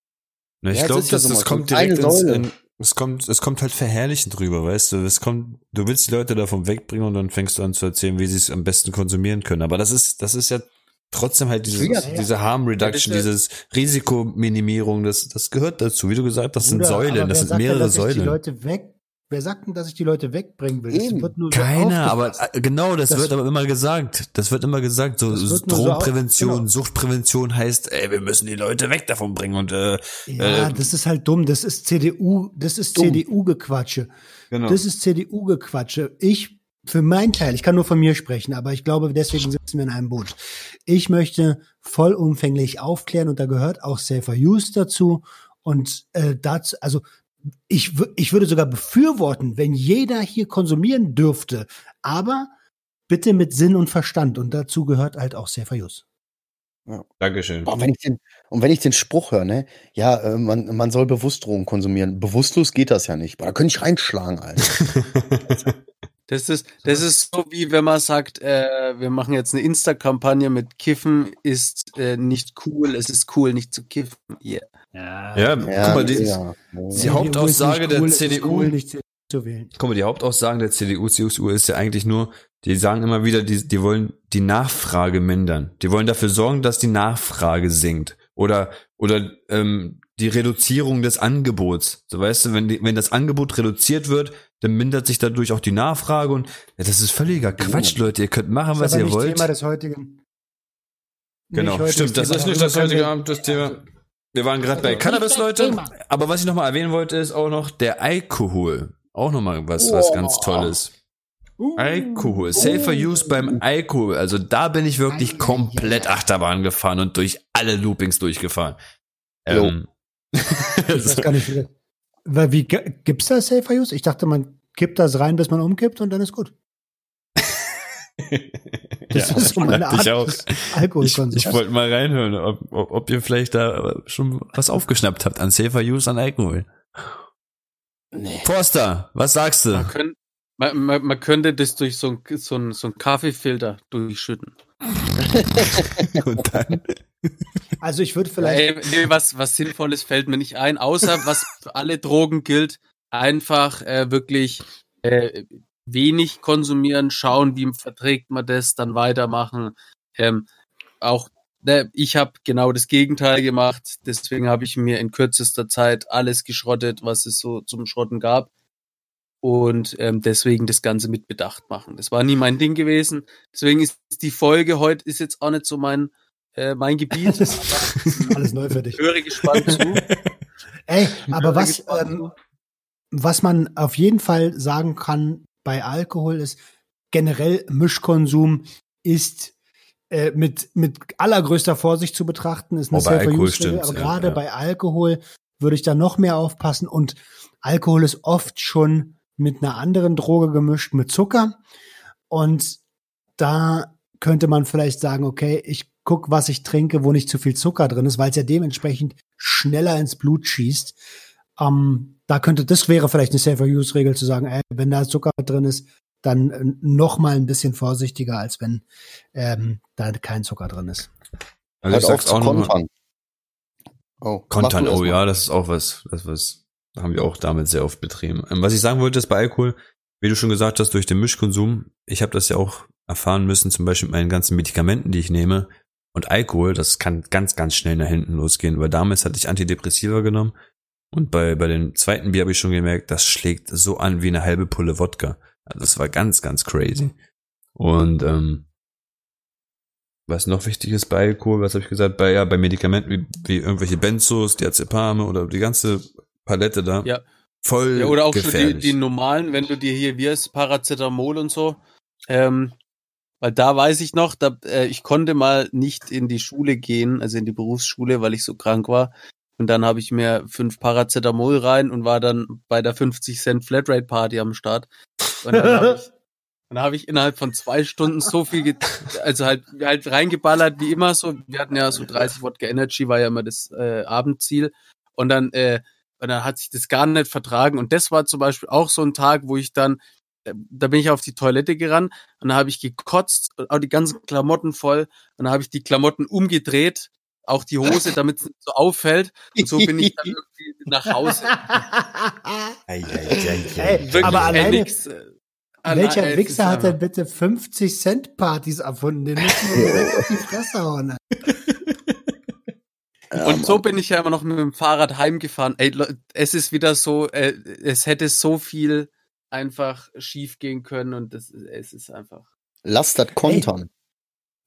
Na, ich Ja, glaube, das, das mal, kommt direkt ins, Säule. in, es kommt, es kommt halt verherrlichend drüber, weißt du, es kommt, du willst die Leute davon wegbringen und dann fängst du an zu erzählen, wie sie es am besten konsumieren können. Aber das ist, das ist ja trotzdem halt dieses, Ja, diese Harm Reduction, Ja, dieses Risikominimierung, das, das gehört dazu. Wie du gesagt, das sind Bruder, Säulen, das sind denn, mehrere ich Die Säulen. Leute weg, wer sagt denn, dass ich die Leute wegbringen will? Das wird nur so Keiner, aber äh, genau, das, Das- wird aber immer gesagt. Das wird immer gesagt. So, so so Drogenprävention, au- genau. Suchtprävention heißt, ey, wir müssen die Leute weg davon bringen und äh, Ja, äh, das ist halt dumm. Das ist CDU, das ist Dumm. CDU-Gequatsche. genau. Das ist CDU-Gequatsche. Ich, für meinen Teil, ich kann nur von mir sprechen, aber ich glaube, deswegen sitzen wir in einem Boot. Ich möchte vollumfänglich aufklären und da gehört auch Safer Use dazu. Und äh, dazu, also ich, ich würde sogar befürworten, wenn jeder hier konsumieren dürfte, aber bitte mit Sinn und Verstand. Und dazu gehört halt auch Safer Use. Dankeschön. Boah, wenn ich den, und wenn ich den Spruch höre, ne, ja, äh, man, man soll bewusst Drogen konsumieren. Bewusstlos geht das ja nicht. Boah, da könnte ich reinschlagen, Alter. *laughs* Das ist, das ist so wie wenn man sagt, äh, wir machen jetzt eine Insta-Kampagne mit Kiffen ist äh, nicht cool, es ist cool, nicht zu kiffen. Yeah. Ja, Ja, guck mal, die, ja. die Hauptaussage ist nicht der cool, ist CDU Cool, nicht zu wählen. Guck mal, die Hauptaussagen der CDU, CSU ist ja eigentlich nur, die sagen immer wieder, die, die wollen die Nachfrage mindern. Die wollen dafür sorgen, dass die Nachfrage sinkt. Oder, oder ähm, die Reduzierung des Angebots. So weißt du, wenn, die, wenn das Angebot reduziert wird, dann mindert sich dadurch auch die Nachfrage und ja, das ist völliger Quatsch, Leute. Ihr könnt machen, was aber ihr nicht wollt. Thema des heutigen. Genau, stimmt. Das Thema, ist nicht das heutige Abend, das Thema. Wir waren gerade bei Cannabis, Leute. Thema. Aber was ich nochmal erwähnen wollte, ist auch noch der Alkohol. Auch nochmal was, was Oh. ganz Tolles. Uh, Alkohol, Safer Use beim Alkohol. Also da bin ich wirklich ei, komplett. Achterbahn gefahren und durch alle Loopings durchgefahren. Ähm, *laughs* Ich weiß gar nicht, wie, weil wie g- gibt's da Safer Use? Ich dachte, man kippt das rein, bis man umkippt und dann ist gut. *laughs* Das Ja, ist so meine Art ich auch. des ich, ich wollte mal reinhören, ob, ob, ob ihr vielleicht da schon was aufgeschnappt habt an Safer Use an Alkohol. Nee. Forster, was sagst du? Man, könnt, man, man, man könnte das durch so ein, so ein, so ein Kaffeefilter durchschütten. *laughs* Und dann? also ich würde vielleicht, Ey, nee, was, was Sinnvolles fällt mir nicht ein, außer was für alle Drogen gilt, einfach äh, wirklich äh, wenig konsumieren, schauen, wie verträgt man das, dann weitermachen. Ähm, auch, ne, ich habe genau das Gegenteil gemacht. Deswegen habe ich mir in kürzester Zeit alles geschrottet, was es so zum Schrotten gab. Und ähm, deswegen das Ganze mit Bedacht machen. Das war nie mein Ding gewesen. Deswegen ist die Folge heute ist jetzt auch nicht so mein, äh, mein Gebiet. *laughs* Alles neu für dich. Höre gespannt zu. *laughs* Ey, aber was, ähm, was man auf jeden Fall sagen kann bei Alkohol ist, generell Mischkonsum ist äh, mit, mit allergrößter Vorsicht zu betrachten, ist eine Oh, bei Alkohol stimmt's, aber ja, gerade ja. bei Alkohol würde ich da noch mehr aufpassen und Alkohol ist oft schon mit einer anderen Droge gemischt, mit Zucker und da könnte man vielleicht sagen, okay, ich guck, was ich trinke, wo nicht zu viel Zucker drin ist, weil es ja dementsprechend schneller ins Blut schießt. Ähm, da könnte, das wäre vielleicht eine Safer-Use-Regel zu sagen, ey, wenn da Zucker drin ist, dann äh, noch mal ein bisschen vorsichtiger, als wenn ähm, da kein Zucker drin ist. Also Hört ich sag's zu auch kontern. Oh, Kontern, oh ja, das ist auch was, das was haben wir auch damit sehr oft betrieben. Ähm, was ich sagen wollte, ist bei Alkohol, wie du schon gesagt hast, durch den Mischkonsum, ich habe das ja auch erfahren müssen, zum Beispiel mit meinen ganzen Medikamenten, die ich nehme. Und Alkohol, das kann ganz, ganz schnell nach hinten losgehen, weil damals hatte ich Antidepressiva genommen und bei, bei dem zweiten Bier habe ich schon gemerkt, das schlägt so an wie eine halbe Pulle Wodka. Also das war ganz, ganz crazy. Und ähm, was noch wichtig ist bei Alkohol, was habe ich gesagt, bei, ja, bei Medikamenten wie, wie irgendwelche Benzos, Diazepame oder die ganze Palette da. Ja. Voll Ja, oder auch schon gefährlich. die, die normalen, wenn du dir hier, heißt Paracetamol und so. Ähm, weil da weiß ich noch, da, äh, ich konnte mal nicht in die Schule gehen, also in die Berufsschule, weil ich so krank war. Und dann habe ich mir fünf Paracetamol rein und war dann bei der 50 Cent Flatrate Party am Start. Und dann habe ich, dann hab ich innerhalb von zwei Stunden so viel, also halt, halt reingeballert wie immer so. Wir hatten ja so 30 Wodka Energy, war ja immer das äh, Abendziel. Und dann, äh, und dann hat sich das gar nicht vertragen. Und das war zum Beispiel auch so ein Tag, wo ich dann, äh, da bin ich auf die Toilette gerannt und da habe ich gekotzt, und auch die ganzen Klamotten voll. Und dann habe ich die Klamotten umgedreht, auch die Hose, damit es nicht so auffällt. Und so bin ich dann irgendwie nach Hause. *laughs* Ey, Wirklich, aber ey, alleine, nix, äh, allein- welcher ist Wichser hat denn bitte 50 Cent Partys erfunden? Den müssen wir direkt auf die Fresse hauen. Und so Mann. bin ich ja immer noch mit dem Fahrrad heimgefahren. Ey, es ist wieder so, äh, es hätte so viel einfach schief gehen können und das, es ist einfach. Lass das kontern.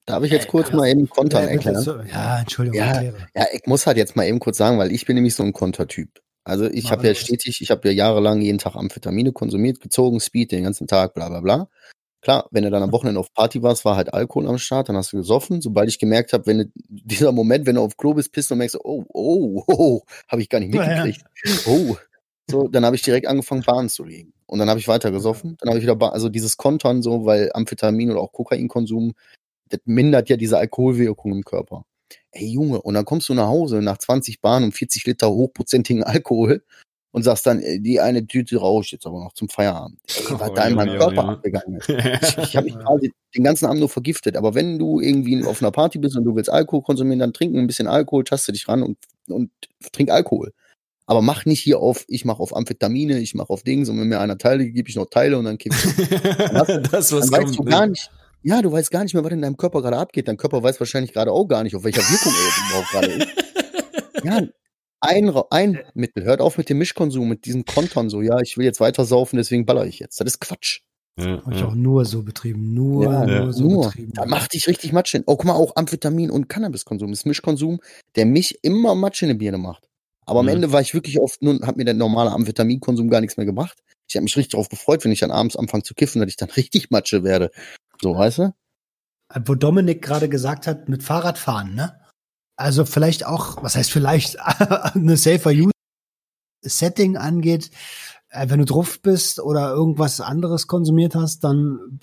Darf ich jetzt Ey, kurz krass. mal eben kontern erklären? so- ja, Entschuldigung, Ja. Ja, ich muss halt jetzt mal eben kurz sagen, weil ich bin nämlich so ein Kontertyp. Also ich habe ja stetig, ich habe ja jahrelang jeden Tag Amphetamine konsumiert, gezogen, Speed den ganzen Tag, bla bla bla. Klar, wenn du dann am Wochenende auf Party warst, war halt Alkohol am Start, dann hast du gesoffen. Sobald ich gemerkt habe, wenn du, *laughs* dieser Moment, wenn du auf Klo bist, pisst und merkst, oh, oh, *laughs* oh, habe ich gar nicht Ja, ja. mitgekriegt. Oh. So, dann habe ich direkt angefangen, Bahn zu legen. Und dann habe ich weiter gesoffen. Dann habe ich wieder, Bahn, also dieses Kontern so, weil Amphetamin oder auch Kokainkonsum, das mindert ja diese Alkoholwirkung im Körper. Ey Junge, und dann kommst du nach Hause nach 20 Bahnen und 40 Liter hochprozentigen Alkohol und sagst dann, äh, die eine Tüte rauche ich jetzt aber noch zum Feierabend. *laughs* Ey, was Oh, da in meinem Junge, Körper abgegangen ist. *laughs* Ich, ich habe mich quasi den ganzen Abend nur vergiftet. Aber wenn du irgendwie auf einer Party bist und du willst Alkohol konsumieren, dann trink ein bisschen Alkohol, taste dich ran und, und trink Alkohol. Aber mach nicht hier auf, ich mache auf Amphetamine, ich mache auf Dings und wenn mir einer Teile gibt, gebe ich noch Teile und dann kipp ich. *laughs* das, was Dann weißt kommt. du ne? gar nicht, ja, du weißt gar nicht mehr, was in deinem Körper gerade abgeht. Dein Körper weiß wahrscheinlich gerade auch gar nicht, auf welcher Wirkung er überhaupt gerade ist. Ja, ein, ein Mittel. Hört auf mit dem Mischkonsum, mit diesem Kontern so. Ja, ich will jetzt weiter saufen, deswegen baller ich jetzt. Das ist Quatsch. Ja, Hab ich ja. auch nur so betrieben. Nur, Ja, nur ja. so Nur. betrieben. Da macht dich richtig Matsch hin. Oh, guck mal, auch Amphetamin und Cannabiskonsum. Das ist Mischkonsum, der mich immer Matsch in die Birne macht. Aber am Mhm. Ende war ich wirklich oft nun, hat mir der normale Amphetaminkonsum gar nichts mehr gebracht. Ich habe mich richtig darauf gefreut, wenn ich dann abends anfange zu kiffen, dass ich dann *laughs* richtig Matsche werde. So, weißt du? Wo Dominik gerade gesagt hat, mit Fahrradfahren, ne? Also vielleicht auch, was heißt vielleicht, *laughs* eine safer Use Setting angeht, äh, wenn du drauf bist oder irgendwas anderes konsumiert hast, dann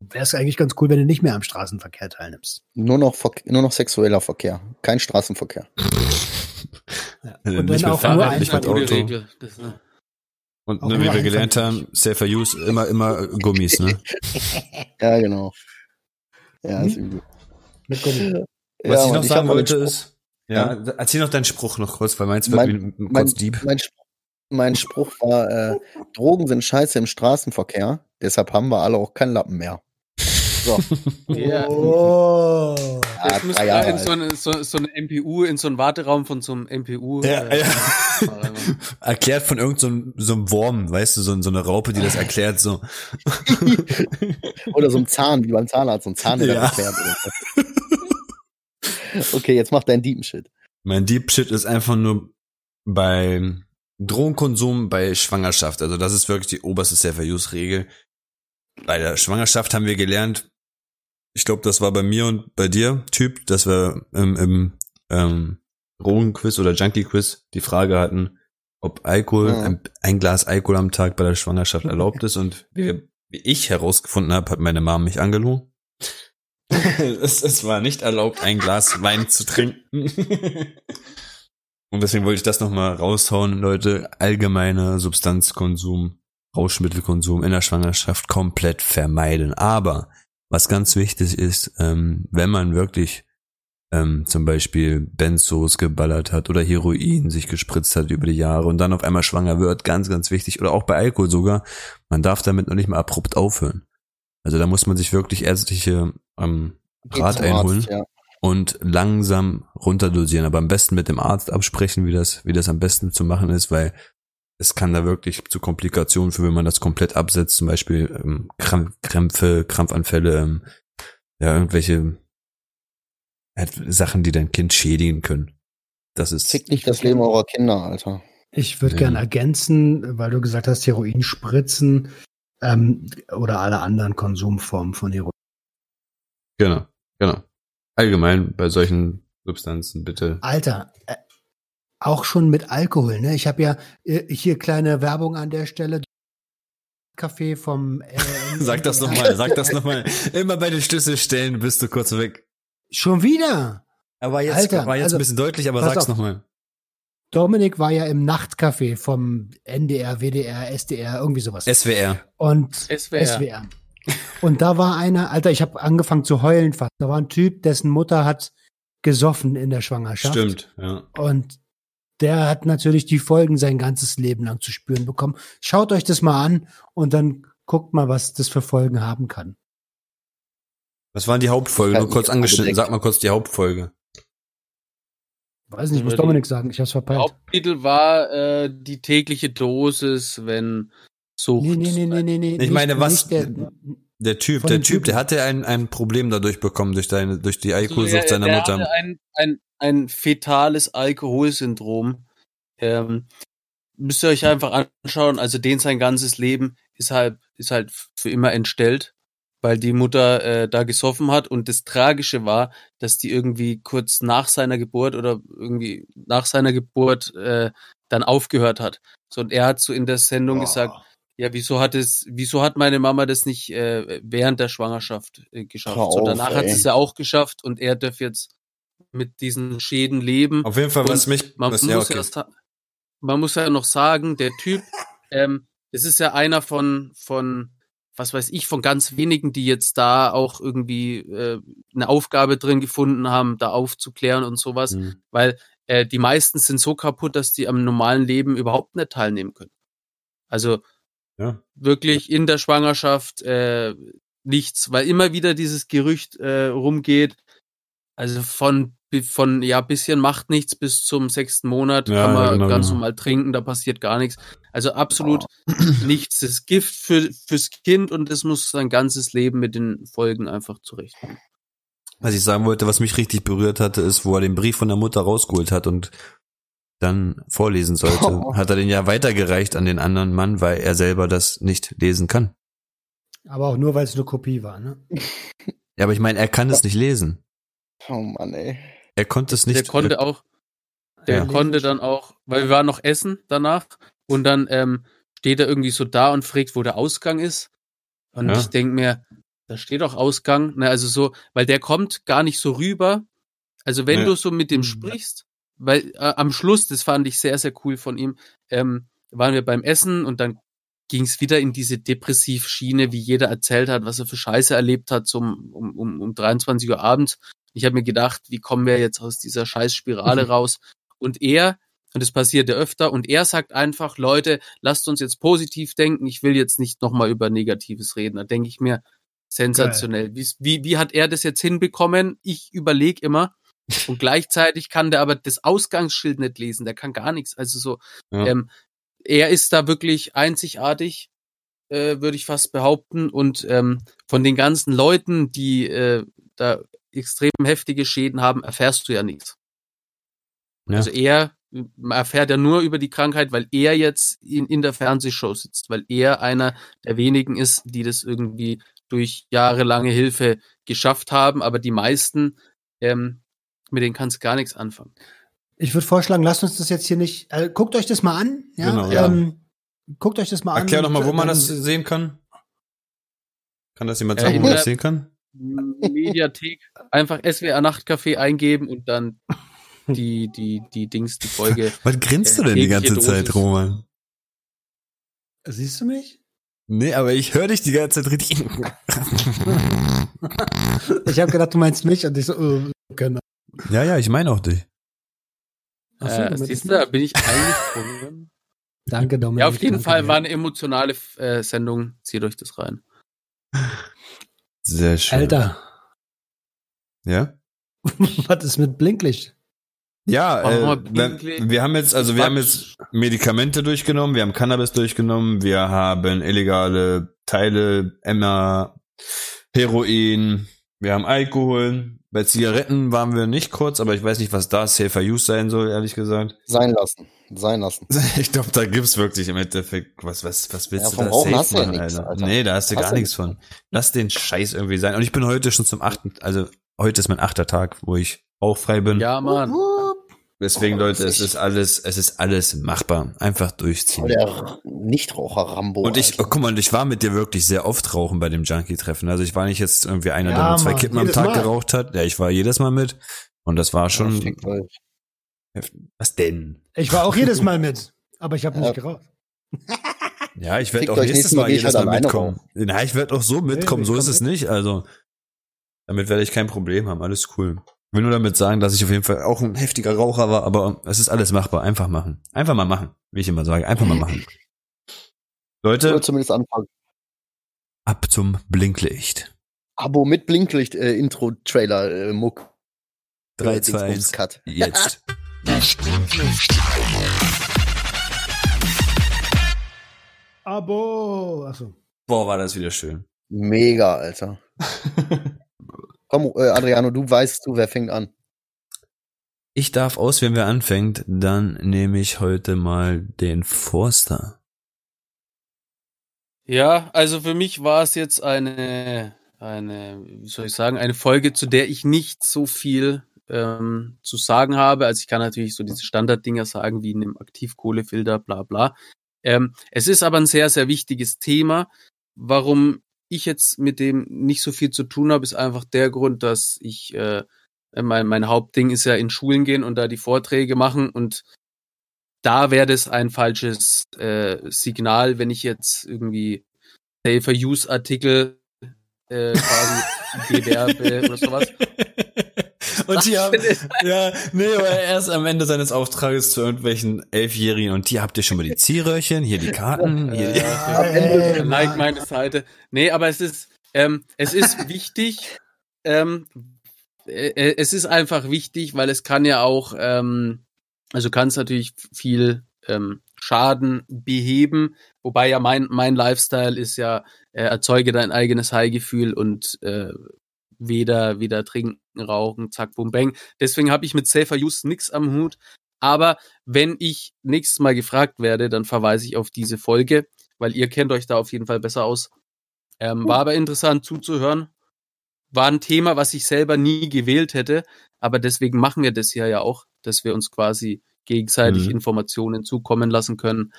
wäre es eigentlich ganz cool, wenn du nicht mehr am Straßenverkehr teilnimmst. Nur noch, nur noch sexueller Verkehr, kein Straßenverkehr. *laughs* Ja. Und nicht dann mit auch nur Fahrrad, nicht mit Auto. Regel. Das, ne? Und ne, nur wie wir gelernt haben, Safer Use, immer, immer Gummis, ne? *laughs* Ja, genau. Ja, ist Hm? übel. mit Gummi. Was Ja, ich noch hab sagen wollte Spruch- ist, ja, erzähl noch deinen Spruch noch kurz, weil meins wird Mein- wie- mein, kurz deep. mein, Sp- mein Spruch war, äh, Drogen sind scheiße im Straßenverkehr, deshalb haben wir alle auch keinen Lappen mehr. So. *laughs* Ja. Oh. Ja, drei wir Jahre in so eine, so, so eine MPU, in so einen Warteraum von so einem MPU. Ja, äh, ja. *laughs* Erklärt von irgendeinem so, so einem Wurm, weißt du, so, so eine Raupe, die das erklärt, so. *laughs* Oder so ein Zahn, wie beim Zahnarzt, so ein Zahn, der Ja. das erklärt. Oder so. *laughs* Okay, jetzt mach deinen Diepen-Shit. Mein Deep Shit ist einfach nur beim Drogenkonsum bei Schwangerschaft. Also das ist wirklich die oberste Safer-Use-Regel. Bei der Schwangerschaft haben wir gelernt, ich glaube, das war bei mir und bei dir, Typ, dass wir im, im ähm, Drogenquiz oder Junkie-Quiz die Frage hatten, ob Alkohol, Ja. ein, ein Glas Alkohol am Tag bei der Schwangerschaft *laughs* erlaubt ist. Und wie, wie ich herausgefunden habe, hat meine Mom mich angelogen. *laughs* es, es war nicht erlaubt, ein Glas Wein zu trinken. Und deswegen wollte ich das nochmal raushauen, Leute. Allgemeiner Substanzkonsum, Rauschmittelkonsum in der Schwangerschaft komplett vermeiden. Aber was ganz wichtig ist, ähm, wenn man wirklich ähm, zum Beispiel Benzos geballert hat oder Heroin sich gespritzt hat über die Jahre und dann auf einmal schwanger wird, ganz, ganz wichtig, oder auch bei Alkohol sogar, man darf damit noch nicht mal abrupt aufhören. Also da muss man sich wirklich ärztliche ähm, Rat einholen Arzt, ja. und langsam runterdosieren, aber am besten mit dem Arzt absprechen, wie das, wie das am besten zu machen ist, weil es kann da wirklich zu Komplikationen führen, wenn man das komplett absetzt, zum Beispiel ähm, Krämpfe, Krampfanfälle, ähm, ja, irgendwelche halt Sachen, die dein Kind schädigen können. Das ist Fickt nicht das Leben eurer Kinder, Alter. Ich würde Ja. gern ergänzen, weil du gesagt hast, Heroinspritzen ähm, oder alle anderen Konsumformen von Heroin. Genau, genau. Allgemein bei solchen Substanzen bitte. Alter, äh, auch schon mit Alkohol, ne? Ich habe ja äh, hier kleine Werbung an der Stelle. Kaffee vom äh, *laughs* Sag das nochmal, sag das nochmal. Immer bei den Schlüsselstellen bist du kurz weg. Schon wieder. Aber jetzt Alter, war jetzt also, ein bisschen deutlich, aber sag's nochmal. Dominik war ja im Nachtcafé vom NDR, WDR, SDR, irgendwie sowas. SWR. und SWR. SWR. Und da war einer, Alter, ich habe angefangen zu heulen fast. Da war ein Typ, dessen Mutter hat gesoffen in der Schwangerschaft. Stimmt, ja. Und der hat natürlich die Folgen sein ganzes Leben lang zu spüren bekommen. Schaut euch das mal an und dann guckt mal, was das für Folgen haben kann. Was waren die Hauptfolge? Kann Nur kurz angeschnitten. Sag mal kurz die Hauptfolge. Weiß nicht, muss Dominik sagen, ich hab's Der verpeilt. Haupttitel war äh, die tägliche Dosis, wenn Sucht. Nee, nee, nee, nee, nee, nee. Ich nicht- meine, was- Der, Der Typ, der Typ, der hatte ein, ein Problem dadurch bekommen, durch deine, durch die Also, Alkoholsucht der- seiner der Mutter. Hatte ein, ein, ein fetales Alkoholsyndrom. Ähm, müsst ihr euch einfach anschauen. Also den sein ganzes Leben ist halt, ist halt für immer entstellt, weil die Mutter äh, da gesoffen hat. Und das Tragische war, dass die irgendwie kurz nach seiner Geburt oder irgendwie nach seiner Geburt äh, dann aufgehört hat. So, und er hat so in der Sendung gesagt, ja, wieso hat es, wieso hat meine Mama das nicht äh, während der Schwangerschaft äh, geschafft? Hör so, auf, danach hat sie es ja auch geschafft und er darf jetzt mit diesen Schäden leben. Auf jeden Fall, was mich, Man was, muss ja, okay. sa- man muss ja noch sagen, der Typ, *laughs* ähm, das ist ja einer von, von, was weiß ich, von ganz wenigen, die jetzt da auch irgendwie äh, eine Aufgabe drin gefunden haben, da aufzuklären und sowas, Hm. weil äh, die meisten sind so kaputt, dass die am normalen Leben überhaupt nicht teilnehmen können. Also Ja. wirklich in der Schwangerschaft äh, nichts, weil immer wieder dieses Gerücht äh, rumgeht. Also von von ja bisschen macht nichts bis zum sechsten Monat Ja, kann man genau, ganz genau. normal trinken, da passiert gar nichts. Also absolut *clears throat* nichts. Das ist Gift für fürs Kind und es muss sein ganzes Leben mit den Folgen einfach zurechtkommen. Was ich sagen wollte, was mich richtig berührt hatte, ist, wo er den Brief von der Mutter rausgeholt hat und dann vorlesen sollte, *laughs* Oh. hat er den ja weitergereicht an den anderen Mann, weil er selber das nicht lesen kann. aber auch nur, weil es eine Kopie war, ne? *laughs* Ja, aber ich meine, er kann es nicht lesen. Oh Mann, ey. Er konnte es nicht. der konnte auch, der Ja. konnte dann auch, weil wir waren noch essen danach und dann ähm, steht er irgendwie so da und fragt, wo der Ausgang ist. Und Ja. ich denk mir, da steht doch Ausgang. Ne, also so, weil der kommt gar nicht so rüber. Also wenn Nee. du so mit dem Mhm. sprichst, weil äh, am Schluss, das fand ich sehr, sehr cool von ihm, ähm, waren wir beim Essen und dann ging es wieder in diese Depressivschiene, wie jeder erzählt hat, was er für Scheiße erlebt hat, zum, um, um, um 23 Uhr abends. Ich habe mir gedacht, wie kommen wir jetzt aus dieser Scheißspirale raus? Und er, und das passiert ja öfter, und er sagt einfach, Leute, lasst uns jetzt positiv denken, ich will jetzt nicht nochmal über Negatives reden. Da denke ich mir, sensationell. Wie, wie, wie hat er das jetzt hinbekommen? Ich überlege immer. Und gleichzeitig kann der aber das Ausgangsschild nicht lesen. Der kann gar nichts. Also so, Ja. ähm, er ist da wirklich einzigartig, äh, würde ich fast behaupten. Und ähm, von den ganzen Leuten, die äh, da extrem heftige Schäden haben, erfährst du ja nichts. Ja. Also er erfährt ja nur über die Krankheit, weil er jetzt in, in der Fernsehshow sitzt, weil er einer der wenigen ist, die das irgendwie durch jahrelange Hilfe geschafft haben, aber die meisten, ähm, mit denen kannst du gar nichts anfangen. Ich würde vorschlagen, lasst uns das jetzt hier nicht. Äh, guckt euch das mal an. Ja? Genau, ja. Ähm, guckt euch das mal Erklär an. doch mal, wo man das sehen kann. Kann das jemand Äh, sagen, in wo man das sehen kann? Mediathek einfach SWR Nachtcafé eingeben und dann die, die, die Dings, die Folge. *laughs* Was grinst du Äh, denn die tägliche ganze Zeit, Dosis. Roman? Siehst du mich? Nee, aber ich höre dich die ganze Zeit richtig. *laughs* Ich habe gedacht, du meinst mich und ich so, äh, genau. Ja, ja, ich meine auch dich. Ach so, du Äh, siehst du, mich? da bin ich eingesprungen. *laughs* Danke, Dominik. Ja, auf jeden danke Fall dir. war eine emotionale äh, Sendung. Zieht euch das rein. Sehr schön. Alter, Ja? *laughs* was ist mit Blinklicht? Ja, äh, wir, Blinklicht. wir haben jetzt, also wir haben jetzt Medikamente durchgenommen, wir haben Cannabis durchgenommen, wir haben illegale Teile, Emma, Heroin, wir haben Alkohol. Bei Zigaretten waren wir nicht kurz, aber ich weiß nicht, was da Safer Use sein soll, ehrlich gesagt. Sein lassen. Sein lassen. *laughs* Ich glaube, da gibt's wirklich im Endeffekt, was, was, was willst Ja, du da Rauchen safe hast du ja machen, nix, Alter? Alter. Nee, da hast du Hast gar du nichts von. Lass den Scheiß irgendwie sein. Und ich bin heute schon zum achten, also heute ist mein achter Tag, wo ich auch frei bin. Ja, Mann. Deswegen, Leute, es ist alles, es ist alles machbar. Einfach durchziehen. Der Nichtraucher Rambo. Und ich, oh, guck mal, ich war mit dir wirklich sehr oft rauchen bei dem Junkie-Treffen. Also ich war nicht jetzt irgendwie einer, der Ja, nur zwei Mann, Kippen am Tag Mal. geraucht hat. Ja, ich war jedes Mal mit. Und das war Ja, schon. euch. was denn? Ich war auch jedes Mal mit, *laughs* aber ich habe nicht Ja. geraucht. Ja, ich werde auch nächstes Mal Mal jedes Mal mitkommen. Na, ich werde auch so mitkommen. ich so ist es mit. nicht. Also damit werde ich kein Problem haben. Alles cool. Ich will nur damit sagen, dass ich auf jeden Fall auch ein heftiger Raucher war, aber es ist alles machbar. Einfach machen. Einfach mal machen, wie ich immer sage. Einfach mal machen. *laughs* Leute, Oder zumindest anfangen. ab zum Blinklicht. Abo mit Blinklicht, äh, Intro-Trailer, äh, Muck. 3, Äh, 2, Dingsbums 1. Cut. Jetzt. *laughs* Das Blinklicht. Abo. Achso. Boah, war das wieder schön. Mega, Alter. *laughs* Komm, äh, Adriano, du weißt du, wer fängt an? Ich darf auswählen, wer anfängt. Dann nehme ich heute mal den Forster. Ja, also für mich war es jetzt eine, eine, wie soll ich sagen, eine Folge, zu der ich nicht so viel ähm, zu sagen habe. Also ich kann natürlich so diese Standarddinger sagen, wie in einem Aktivkohlefilter, bla bla. Ähm, es ist aber ein sehr, sehr wichtiges Thema. Warum ich jetzt mit dem nicht so viel zu tun habe, ist einfach der Grund, dass ich äh, mein, mein Hauptding ist ja in Schulen gehen und da die Vorträge machen und da wäre das ein falsches äh, Signal, wenn ich jetzt irgendwie Safer Use Artikel äh, quasi *laughs* bewerbe oder sowas. Und die haben, ist- *laughs* ja, nee, aber erst am Ende seines Auftrages zu irgendwelchen Elfjährigen. Und hier habt ihr schon mal die Ziehröhrchen, hier die Karten, hier die, Ja, Äh, ey, like meine Seite. Nee, aber es ist, ähm, es ist *laughs* wichtig, ähm, äh, es ist einfach wichtig, weil es kann ja auch, ähm, also kann es natürlich viel ähm, Schaden beheben, wobei ja mein, mein Lifestyle ist ja, äh, erzeuge dein eigenes High-Gefühl und äh, weder, weder trinken, rauchen, zack, boom, bang. Deswegen habe ich mit Safer Use nix am Hut. Aber wenn ich nächstes Mal gefragt werde, dann verweise ich auf diese Folge, weil ihr kennt euch da auf jeden Fall besser aus. Ähm, war aber interessant zuzuhören. War ein Thema, was ich selber nie gewählt hätte, aber deswegen machen wir das hier ja auch, dass wir uns quasi gegenseitig Mhm. Informationen zukommen lassen können.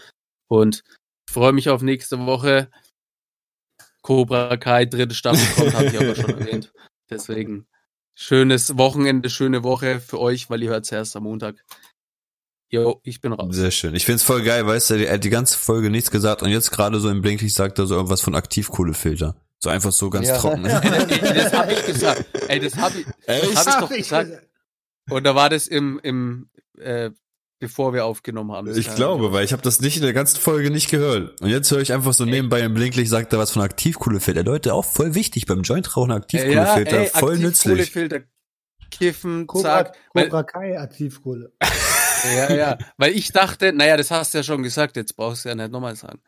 Und ich freue mich auf nächste Woche. Cobra Kai, dritte Staffel kommt, habe ich aber schon *laughs* erwähnt. Deswegen schönes Wochenende, schöne Woche für euch, weil ihr hört es erst am Montag. Jo, ich bin raus. Sehr schön. Ich find's voll geil, weißt du, er hat die ganze Folge nichts gesagt und jetzt gerade so im Blinklicht sagt er so irgendwas von Aktivkohlefilter. So einfach so ganz Ja. trocken. *laughs* Ey, das habe ich gesagt. Ey, das habe ich, das hab ich Hab doch gesagt. Und da war das im, im äh, bevor wir aufgenommen haben. Das Ich glaube, weil ich habe das nicht in der ganzen Folge nicht gehört. Und jetzt höre ich einfach so nebenbei im Blinklicht sagt er was von Aktivkohlefilter. Leute, auch voll wichtig beim Joint rauchen Aktivkohlefilter, ey, voll nützlich. Aktivkohlefilter, Kiffen, Cobra, zack. Cobra Kai Aktivkohle. *laughs* ja, ja, weil ich dachte, naja, das hast du ja schon gesagt, jetzt brauchst du ja nicht nochmal sagen.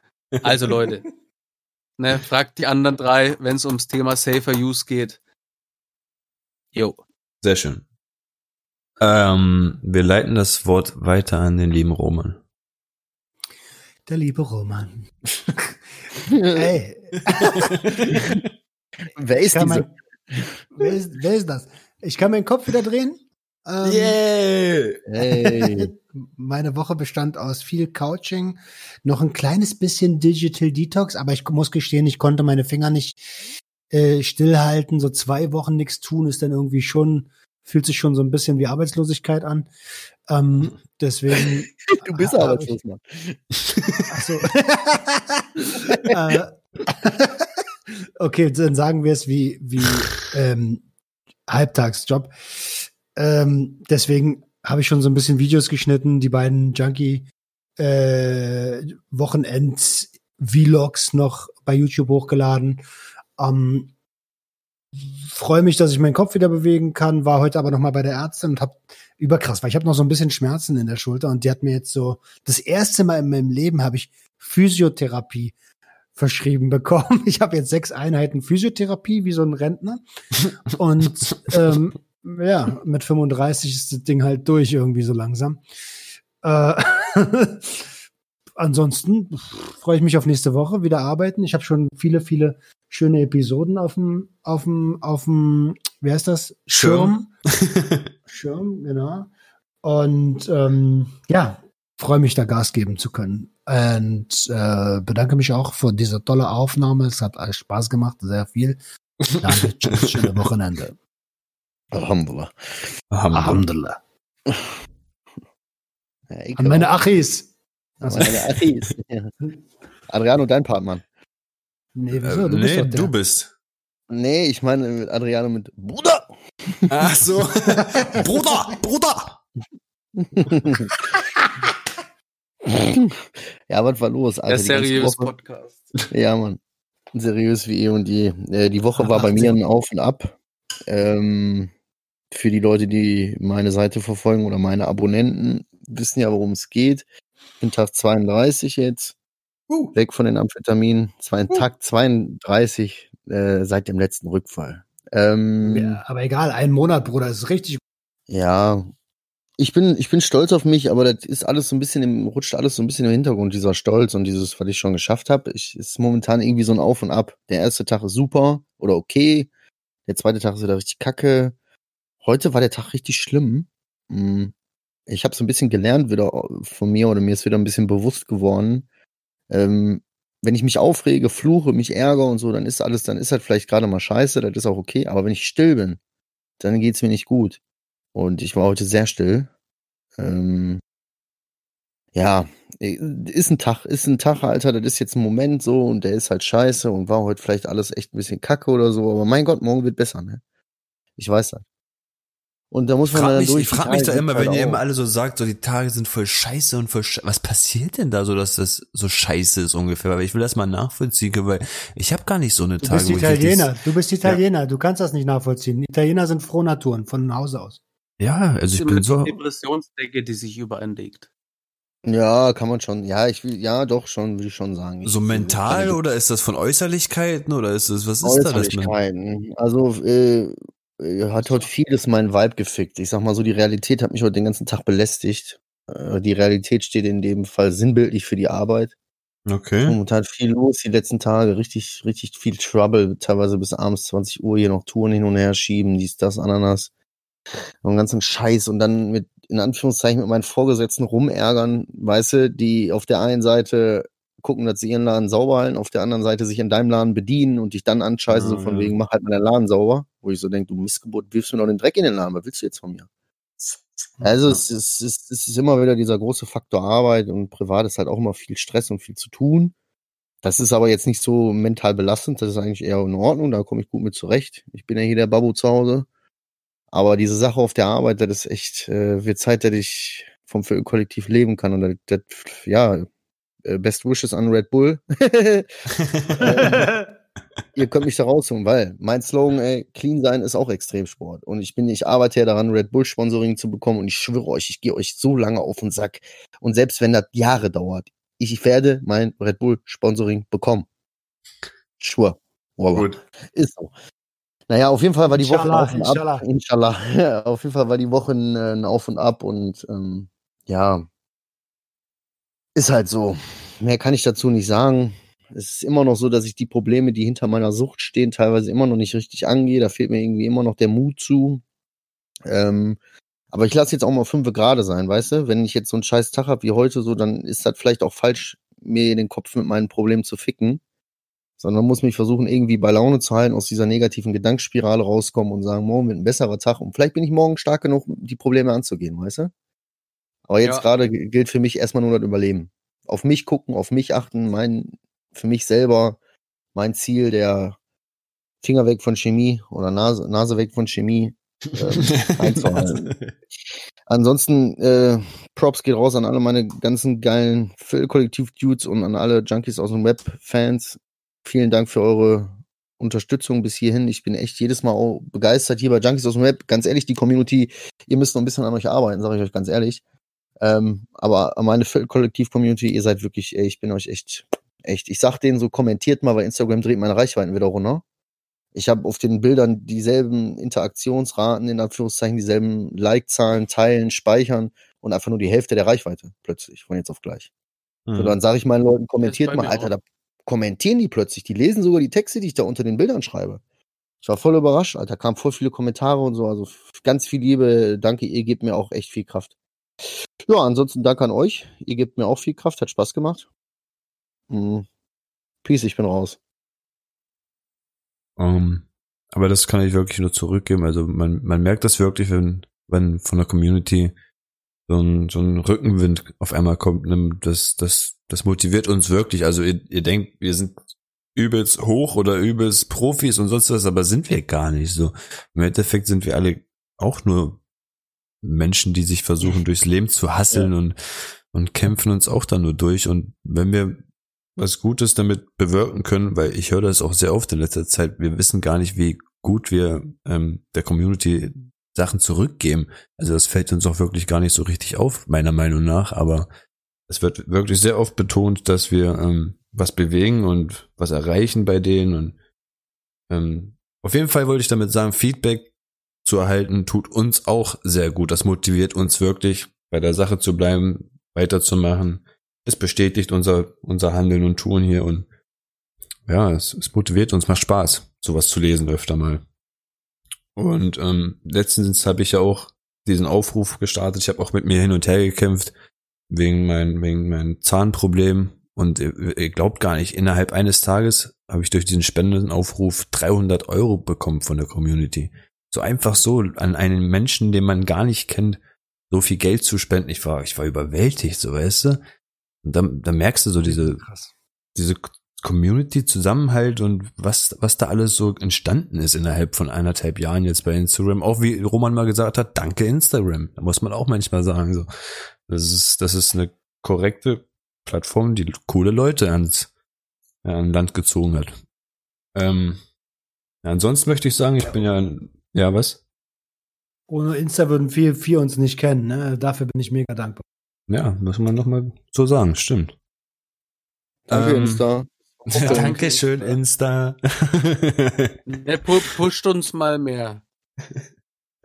Also Leute, *laughs* ne, fragt die anderen drei, wenn es ums Thema Safer Use geht. Jo. Sehr schön. Ähm, wir leiten das Wort weiter an den lieben Roman. Der liebe Roman. *laughs* Ey, *laughs* Wer ist kann diese? man, wer, ist, wer ist das? Ich kann meinen Kopf wieder drehen. Ähm, Yeah! Hey. *laughs* Meine Woche bestand aus viel Couching, noch ein kleines bisschen Digital Detox, aber ich muss gestehen, ich konnte meine Finger nicht äh, stillhalten. So zwei Wochen nichts tun ist dann irgendwie schon, fühlt sich schon so ein bisschen wie Arbeitslosigkeit an. Ähm, deswegen. *laughs* Du bist arbeitslos, Mann. Ach so. *laughs* äh, okay, dann sagen wir es wie, wie ähm, Halbtagsjob. Ähm, deswegen habe ich schon so ein bisschen Videos geschnitten, die beiden Junkie äh, Wochenend Vlogs noch bei YouTube hochgeladen. Ähm, freue mich, dass ich meinen Kopf wieder bewegen kann, war heute aber noch mal bei der Ärztin und habe überkrass, weil ich habe noch so ein bisschen Schmerzen in der Schulter und die hat mir jetzt so das erste Mal in meinem Leben habe ich Physiotherapie verschrieben bekommen. *laughs* Ich habe jetzt sechs Einheiten Physiotherapie wie so ein Rentner und *laughs* ähm, ja, mit 35 ist das Ding halt durch irgendwie so langsam. Äh, *laughs* ansonsten freue ich mich auf nächste Woche wieder arbeiten. Ich habe schon viele, viele schöne Episoden auf dem, auf dem, auf dem, wie heißt das? Schirm. *laughs* Schirm, genau. Und ähm, ja, freue mich da Gas geben zu können. Und äh, bedanke mich auch für diese tolle Aufnahme. Es hat alles Spaß gemacht, sehr viel. Danke, tschüss, schöne Wochenende. Alhamdulillah. Alhamdulillah. Ja, ich An meine Achis. Also, meine Achis. Ja. Adriano, dein Part, Mann. nee, Äh, wieso? Du bist nee, doch der. du bist. Nee, ich meine mit Adriano mit Bruder. Ach so. *laughs* Bruder, Bruder! ja, was war los? Der Alter, die ganze seriös Woche- Podcast. *laughs* Ja, Mann. Seriös wie eh und je. Äh, die Woche war bei Ach, mir sehr- ein Auf und Ab. Ähm, für die Leute, die meine Seite verfolgen oder meine Abonnenten, wissen ja, worum es geht. Ich bin Tag 32 jetzt. Uh. Weg von den Amphetaminen. Zwei, Tag 32 äh, seit dem letzten Rückfall. Ähm, Ja, aber egal, ein Monat, Bruder, ist richtig. Ja, ich bin, ich bin stolz auf mich, aber das ist alles so ein bisschen im, rutscht alles so ein bisschen im Hintergrund, dieser Stolz und dieses, was ich schon geschafft habe. Ich ist momentan irgendwie so ein Auf und Ab. Der erste Tag ist super oder okay. Der zweite Tag ist wieder richtig kacke. Heute war der Tag richtig schlimm. Mm. Ich habe so ein bisschen gelernt wieder von mir oder mir ist wieder ein bisschen bewusst geworden. Ähm, wenn ich mich aufrege, fluche, mich ärgere und so, dann ist alles, dann ist halt vielleicht gerade mal scheiße, das ist auch okay. Aber wenn ich still bin, dann geht's mir nicht gut. Und ich war heute sehr still. Ähm, ja, äh, ist ein Tag, ist ein Tag, Alter, das ist jetzt ein Moment so und der ist halt scheiße und war heute vielleicht alles echt ein bisschen kacke oder so, aber mein Gott, morgen wird besser, ne? Ich weiß das. Und da muss Ich man frage dann mich, durch. ich die frag mich da immer, halt wenn ihr auch. immer alle so sagt, so die Tage sind voll scheiße und voll scheiße. Was passiert denn da so, dass das so scheiße ist ungefähr? Weil ich will das mal nachvollziehen, weil ich habe gar nicht so eine Du Tage, bist wo ich richtig- Italiener, du bist Italiener, du kannst das nicht nachvollziehen. Italiener sind Frohnaturen von Haus aus. Ja, also ich bin so. Depressionsdecke, die sich überanlegt. Ja, kann man schon. Ja, ich will, ja, doch schon, will ich schon sagen. So mental ich- oder ist das von Äußerlichkeiten oder ist das, was ist da das? Äußerlichkeiten. Also äh, hat heute vieles meinen Vibe gefickt. Ich sag mal so, die Realität hat mich heute den ganzen Tag belästigt. Äh, die Realität steht in dem Fall sinnbildlich für die Arbeit. okay. Momentan viel los die letzten Tage, richtig, richtig viel Trouble, teilweise bis abends 20 Uhr hier noch Touren hin und her schieben, dies, das, Ananas. Und einen ganzen Scheiß und dann mit, in Anführungszeichen, mit meinen Vorgesetzten rumärgern, weißt du, die auf der einen Seite gucken, dass sie ihren Laden sauber halten, auf der anderen Seite sich in deinem Laden bedienen und dich dann anscheißen, so Ja, von ja. wegen, mach halt mal deinen Laden sauber. Wo ich so denke, du Missgeburt, wirfst mir noch den Dreck in den Laden, was willst du jetzt von mir? Also es ist, es, ist, es ist immer wieder dieser große Faktor Arbeit und privat ist halt auch immer viel Stress und viel zu tun. Das ist aber jetzt nicht so mental belastend, das ist eigentlich eher in Ordnung, da komme ich gut mit zurecht. Ich bin ja hier der Babu zu Hause. Aber diese Sache auf der Arbeit, das ist echt, äh, wird Zeit, dass ich vom Kollektiv leben kann. Und das, das ja, Best Wishes an Red Bull. *laughs* ähm, ihr könnt mich da rausholen, weil mein Slogan, ey, clean sein ist auch Extremsport. Und ich bin, ich arbeite ja daran, Red Bull Sponsoring zu bekommen und ich schwöre euch, ich gehe euch so lange auf den Sack. Und selbst wenn das Jahre dauert, ich werde mein Red Bull Sponsoring bekommen. Schwur. Gut. Ist so. Naja, auf jeden Fall war die Woche ein Auf und Ab. Inshallah. Ja, *laughs* auf jeden Fall war die Woche ein, ein Auf und Ab und ähm, ja, ist halt so. Mehr kann ich dazu nicht sagen. Es ist immer noch so, dass ich die Probleme, die hinter meiner Sucht stehen, teilweise immer noch nicht richtig angehe. Da fehlt mir irgendwie immer noch der Mut zu. Ähm, aber ich lasse jetzt auch mal fünf gerade sein, weißt du? Wenn ich jetzt so einen scheiß Tag habe wie heute, so, dann ist das vielleicht auch falsch, mir den Kopf mit meinen Problemen zu ficken. Sondern muss mich versuchen, irgendwie bei Laune zu halten, aus dieser negativen Gedankenspirale rauskommen und sagen, morgen wird ein besserer Tag und vielleicht bin ich morgen stark genug, die Probleme anzugehen, weißt du? Aber jetzt ja. gerade gilt für mich erstmal nur das Überleben. Auf mich gucken, auf mich achten, mein, für mich selber, mein Ziel, der Finger weg von Chemie oder Nase, Nase weg von Chemie ähm, *laughs* einzuhalten. Ansonsten, äh, Props geht raus an alle meine ganzen geilen Kollektiv-Dudes und an alle Junkies aus dem Web-Fans. Vielen Dank für eure Unterstützung bis hierhin. Ich bin echt jedes Mal begeistert hier bei Junkies aus dem Web. Ganz ehrlich, die Community, ihr müsst noch ein bisschen an euch arbeiten, sage ich euch ganz ehrlich. Ähm, aber meine Kollektiv-Community, ihr seid wirklich, ey, ich bin euch echt, echt. Ich sag denen so, kommentiert mal, weil Instagram dreht meine Reichweiten wieder runter. Ich habe auf den Bildern dieselben Interaktionsraten, in Anführungszeichen, dieselben Like-Zahlen, Teilen, Speichern und einfach nur die Hälfte der Reichweite plötzlich, von jetzt auf gleich. Mhm. So, dann sage ich meinen Leuten, kommentiert mal, Alter, da kommentieren die plötzlich. Die lesen sogar die Texte, die ich da unter den Bildern schreibe. Ich war voll überrascht, Alter, kam voll viele Kommentare und so, also ganz viel Liebe, danke, ihr gebt mir auch echt viel Kraft. Ja, ansonsten danke an euch. Ihr gebt mir auch viel Kraft, hat Spaß gemacht. Mhm. Peace, ich bin raus. Um, ähm, aber das kann ich wirklich nur zurückgeben. Also man, man merkt das wirklich, wenn, wenn von der Community so ein, so ein Rückenwind auf einmal kommt. Ne? Das, das, das motiviert uns wirklich. Also ihr, ihr denkt, wir sind übelst hoch oder übelst Profis und sonst was, aber sind wir gar nicht so. Im Endeffekt sind wir alle auch nur Menschen, die sich versuchen, durchs Leben zu hasseln ja. und, und kämpfen uns auch dann nur durch. Und wenn wir was Gutes damit bewirken können, weil ich höre das auch sehr oft in letzter Zeit, wir wissen gar nicht, wie gut wir ähm, der Community Sachen zurückgeben. Also das fällt uns auch wirklich gar nicht so richtig auf, meiner Meinung nach, aber es wird wirklich sehr oft betont, dass wir ähm, was bewegen und was erreichen bei denen und ähm, auf jeden Fall wollte ich damit sagen, Feedback zu erhalten, tut uns auch sehr gut. Das motiviert uns wirklich, bei der Sache zu bleiben, weiterzumachen. Es bestätigt unser, unser Handeln und Tun hier und ja, es, es motiviert uns, macht Spaß, sowas zu lesen öfter mal. Und ähm, letztens habe ich ja auch diesen Aufruf gestartet. Ich habe auch mit mir hin und her gekämpft wegen mein, wegen meinem Zahnproblem. Und ihr, ihr glaubt gar nicht, innerhalb eines Tages habe ich durch diesen Spendenaufruf 300 Euro bekommen von der Community so einfach so an einen Menschen, den man gar nicht kennt, so viel Geld zu spenden. Ich war, ich war überwältigt, so weißt du. Und dann, dann merkst du so diese, Krass. diese Community Zusammenhalt und was, was da alles so entstanden ist innerhalb von eineinhalb Jahren jetzt bei Instagram. Auch wie Roman mal gesagt hat, danke Instagram. Da muss man auch manchmal sagen, so. Das ist, das ist eine korrekte Plattform, die coole Leute ans, an Land gezogen hat. Ähm, ja, ansonsten möchte ich sagen, ich bin ja ja, was? Ohne Insta würden viele, viele uns nicht kennen. Ne? Dafür bin ich mega dankbar. Ja, muss man nochmal so sagen, stimmt. Danke, ähm, Insta. *laughs* Ja, Dankeschön, Insta. Der *laughs* pu pusht uns mal mehr.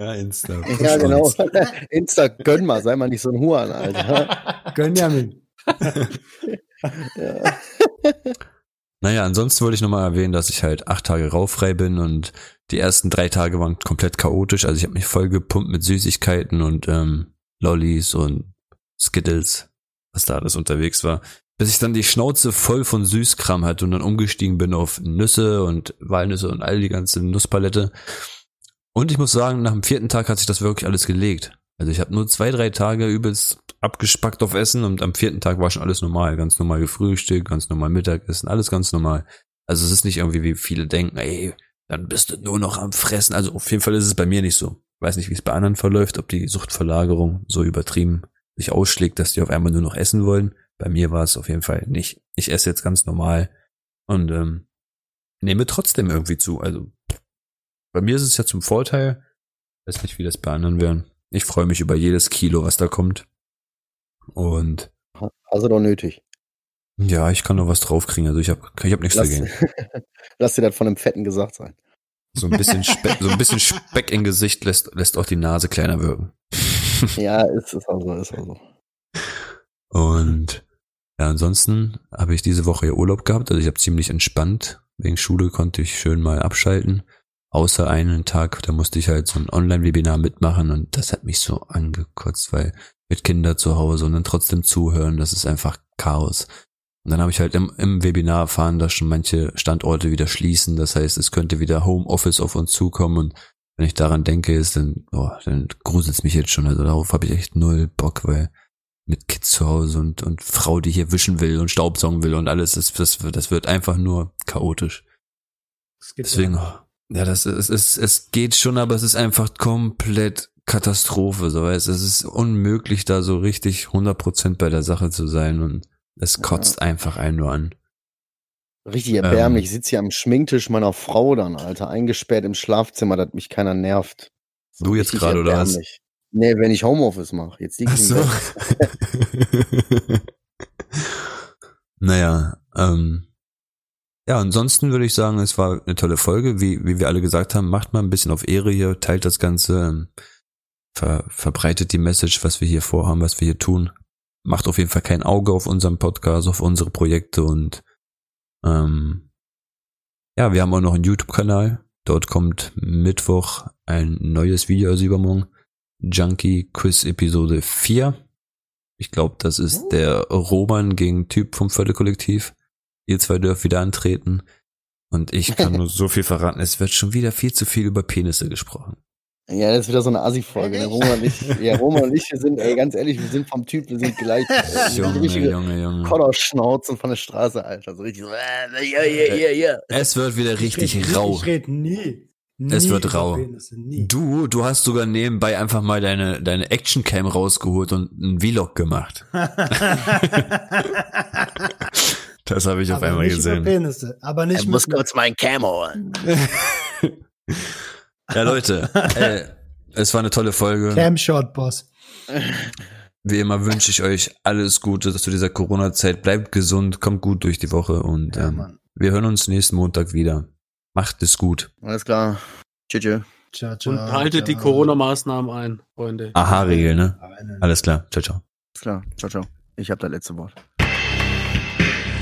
Ja, Insta. Ja, genau. *laughs* Insta, gönn mal, sei mal nicht so ein Huan, Alter. gönn ja mit. ja. Naja, ansonsten wollte ich nochmal erwähnen, dass ich halt acht Tage rauffrei bin und die ersten drei Tage waren komplett chaotisch. Also ich habe mich voll gepumpt mit Süßigkeiten und ähm, Lollis und Skittles, was da alles unterwegs war. Bis ich dann die Schnauze voll von Süßkram hatte und dann umgestiegen bin auf Nüsse und Walnüsse und all die ganze Nusspalette. Und ich muss sagen, nach dem vierten Tag hat sich das wirklich alles gelegt. Also ich habe nur zwei, drei Tage übelst abgespackt auf Essen und am vierten Tag war schon alles normal. Ganz normal gefrühstückt, ganz normal Mittagessen, alles ganz normal. Also es ist nicht irgendwie, wie viele denken, ey, dann bist du nur noch am Fressen. Also auf jeden Fall ist es bei mir nicht so. Ich weiß nicht, wie es bei anderen verläuft, ob die Suchtverlagerung so übertrieben sich ausschlägt, dass die auf einmal nur noch essen wollen. Bei mir war es auf jeden Fall nicht. Ich esse jetzt ganz normal und ähm, nehme trotzdem irgendwie zu. Also bei mir ist es ja zum Vorteil. Ich weiß nicht, wie das bei anderen wären. Ich freue mich über jedes Kilo, was da kommt. Und Also doch nötig. ja, ich kann noch was draufkriegen. Also ich habe ich hab nichts Lass, dagegen. *laughs* lass dir das von einem Fetten gesagt sein. So ein bisschen *laughs* Speck, so ein bisschen Speck im Gesicht lässt, lässt auch die Nase kleiner wirken. *laughs* Ja, ist es also, ist also. Und ja, ansonsten habe ich diese Woche ja Urlaub gehabt. Also ich habe ziemlich entspannt. Wegen Schule konnte ich schön mal abschalten. Außer einen Tag, da musste ich halt so ein Online-Webinar mitmachen und das hat mich so angekotzt, weil mit Kindern zu Hause und dann trotzdem zuhören, das ist einfach Chaos. Und dann habe ich halt im, im Webinar erfahren, dass schon manche Standorte wieder schließen. Das heißt, es könnte wieder Homeoffice auf uns zukommen und wenn ich daran denke, ist dann, oh, dann gruselt's mich jetzt schon. Also darauf habe ich echt null Bock, weil mit Kids zu Hause und, und Frau, die hier wischen will und Staubsaugen will und alles, das, das, das wird einfach nur chaotisch. Es Deswegen, ja- ja, das ist, es, es geht schon, aber es ist einfach komplett Katastrophe, so weißt, es ist unmöglich, da so richtig 100% bei der Sache zu sein und es kotzt einfach einen nur an. Richtig erbärmlich. Ich sitze hier am Schminktisch meiner Frau dann, Alter, eingesperrt im Schlafzimmer, dass mich keiner nervt. Du jetzt gerade, oder was? Nee, wenn ich Homeoffice mache. Jetzt lieg Ach ich so. *laughs* naja, ähm, ja, ansonsten würde ich sagen, es war eine tolle Folge. Wie, wie wir alle gesagt haben, macht mal ein bisschen auf Ehre hier, teilt das Ganze, ähm, ver, verbreitet die Message, was wir hier vorhaben, was wir hier tun. Macht auf jeden Fall kein Auge auf unseren Podcast, auf unsere Projekte und ähm, ja, wir haben auch noch einen YouTube-Kanal. Dort kommt Mittwoch ein neues Video aus übermorgen. Junkie Quiz Episode 4. Ich glaube, das ist der Roman gegen Typ vom Viertelkollektiv. Ihr zwei dürft wieder antreten. Und ich kann *laughs* nur so viel verraten. Es wird schon wieder viel zu viel über Penisse gesprochen. Ja, das ist wieder so eine Assi-Folge. Ne? Roma und ich, *laughs* ja, Roma und ich, wir sind, ey, ganz ehrlich, wir sind vom Typ, wir sind gleich. *laughs* Sind Junge, richtige Junge, Junge. Kodderschnauzen von der Straße, Alter. So richtig so, äh, ja, ja, ja, ja. Es wird wieder Ich richtig red nie- rau. Ich rede nie, nie. Es wird rau. Penisse, nie. Du, du hast sogar nebenbei einfach mal deine, deine Actioncam rausgeholt und einen Vlog gemacht. Das habe ich auf Aber einmal nicht gesehen. Über Penisse, aber nicht Ich muss mit- kurz meinen Cam holen. *laughs* Ja, Leute, ey, es war eine tolle Folge. Camshot Boss. Wie immer wünsche ich euch alles Gute zu dieser Corona-Zeit. Bleibt gesund, kommt gut durch die Woche und Ja, ähm, Mann. wir hören uns nächsten Montag wieder. Macht es gut. Alles klar. Tschüss. tschüss. Ciao, ciao, Und haltet die ciao. Corona-Maßnahmen ein, Freunde. Aha-Regel, ne? Alles klar. Ciao, ciao. Alles klar. Ciao, ciao. Ich habe das letzte Wort.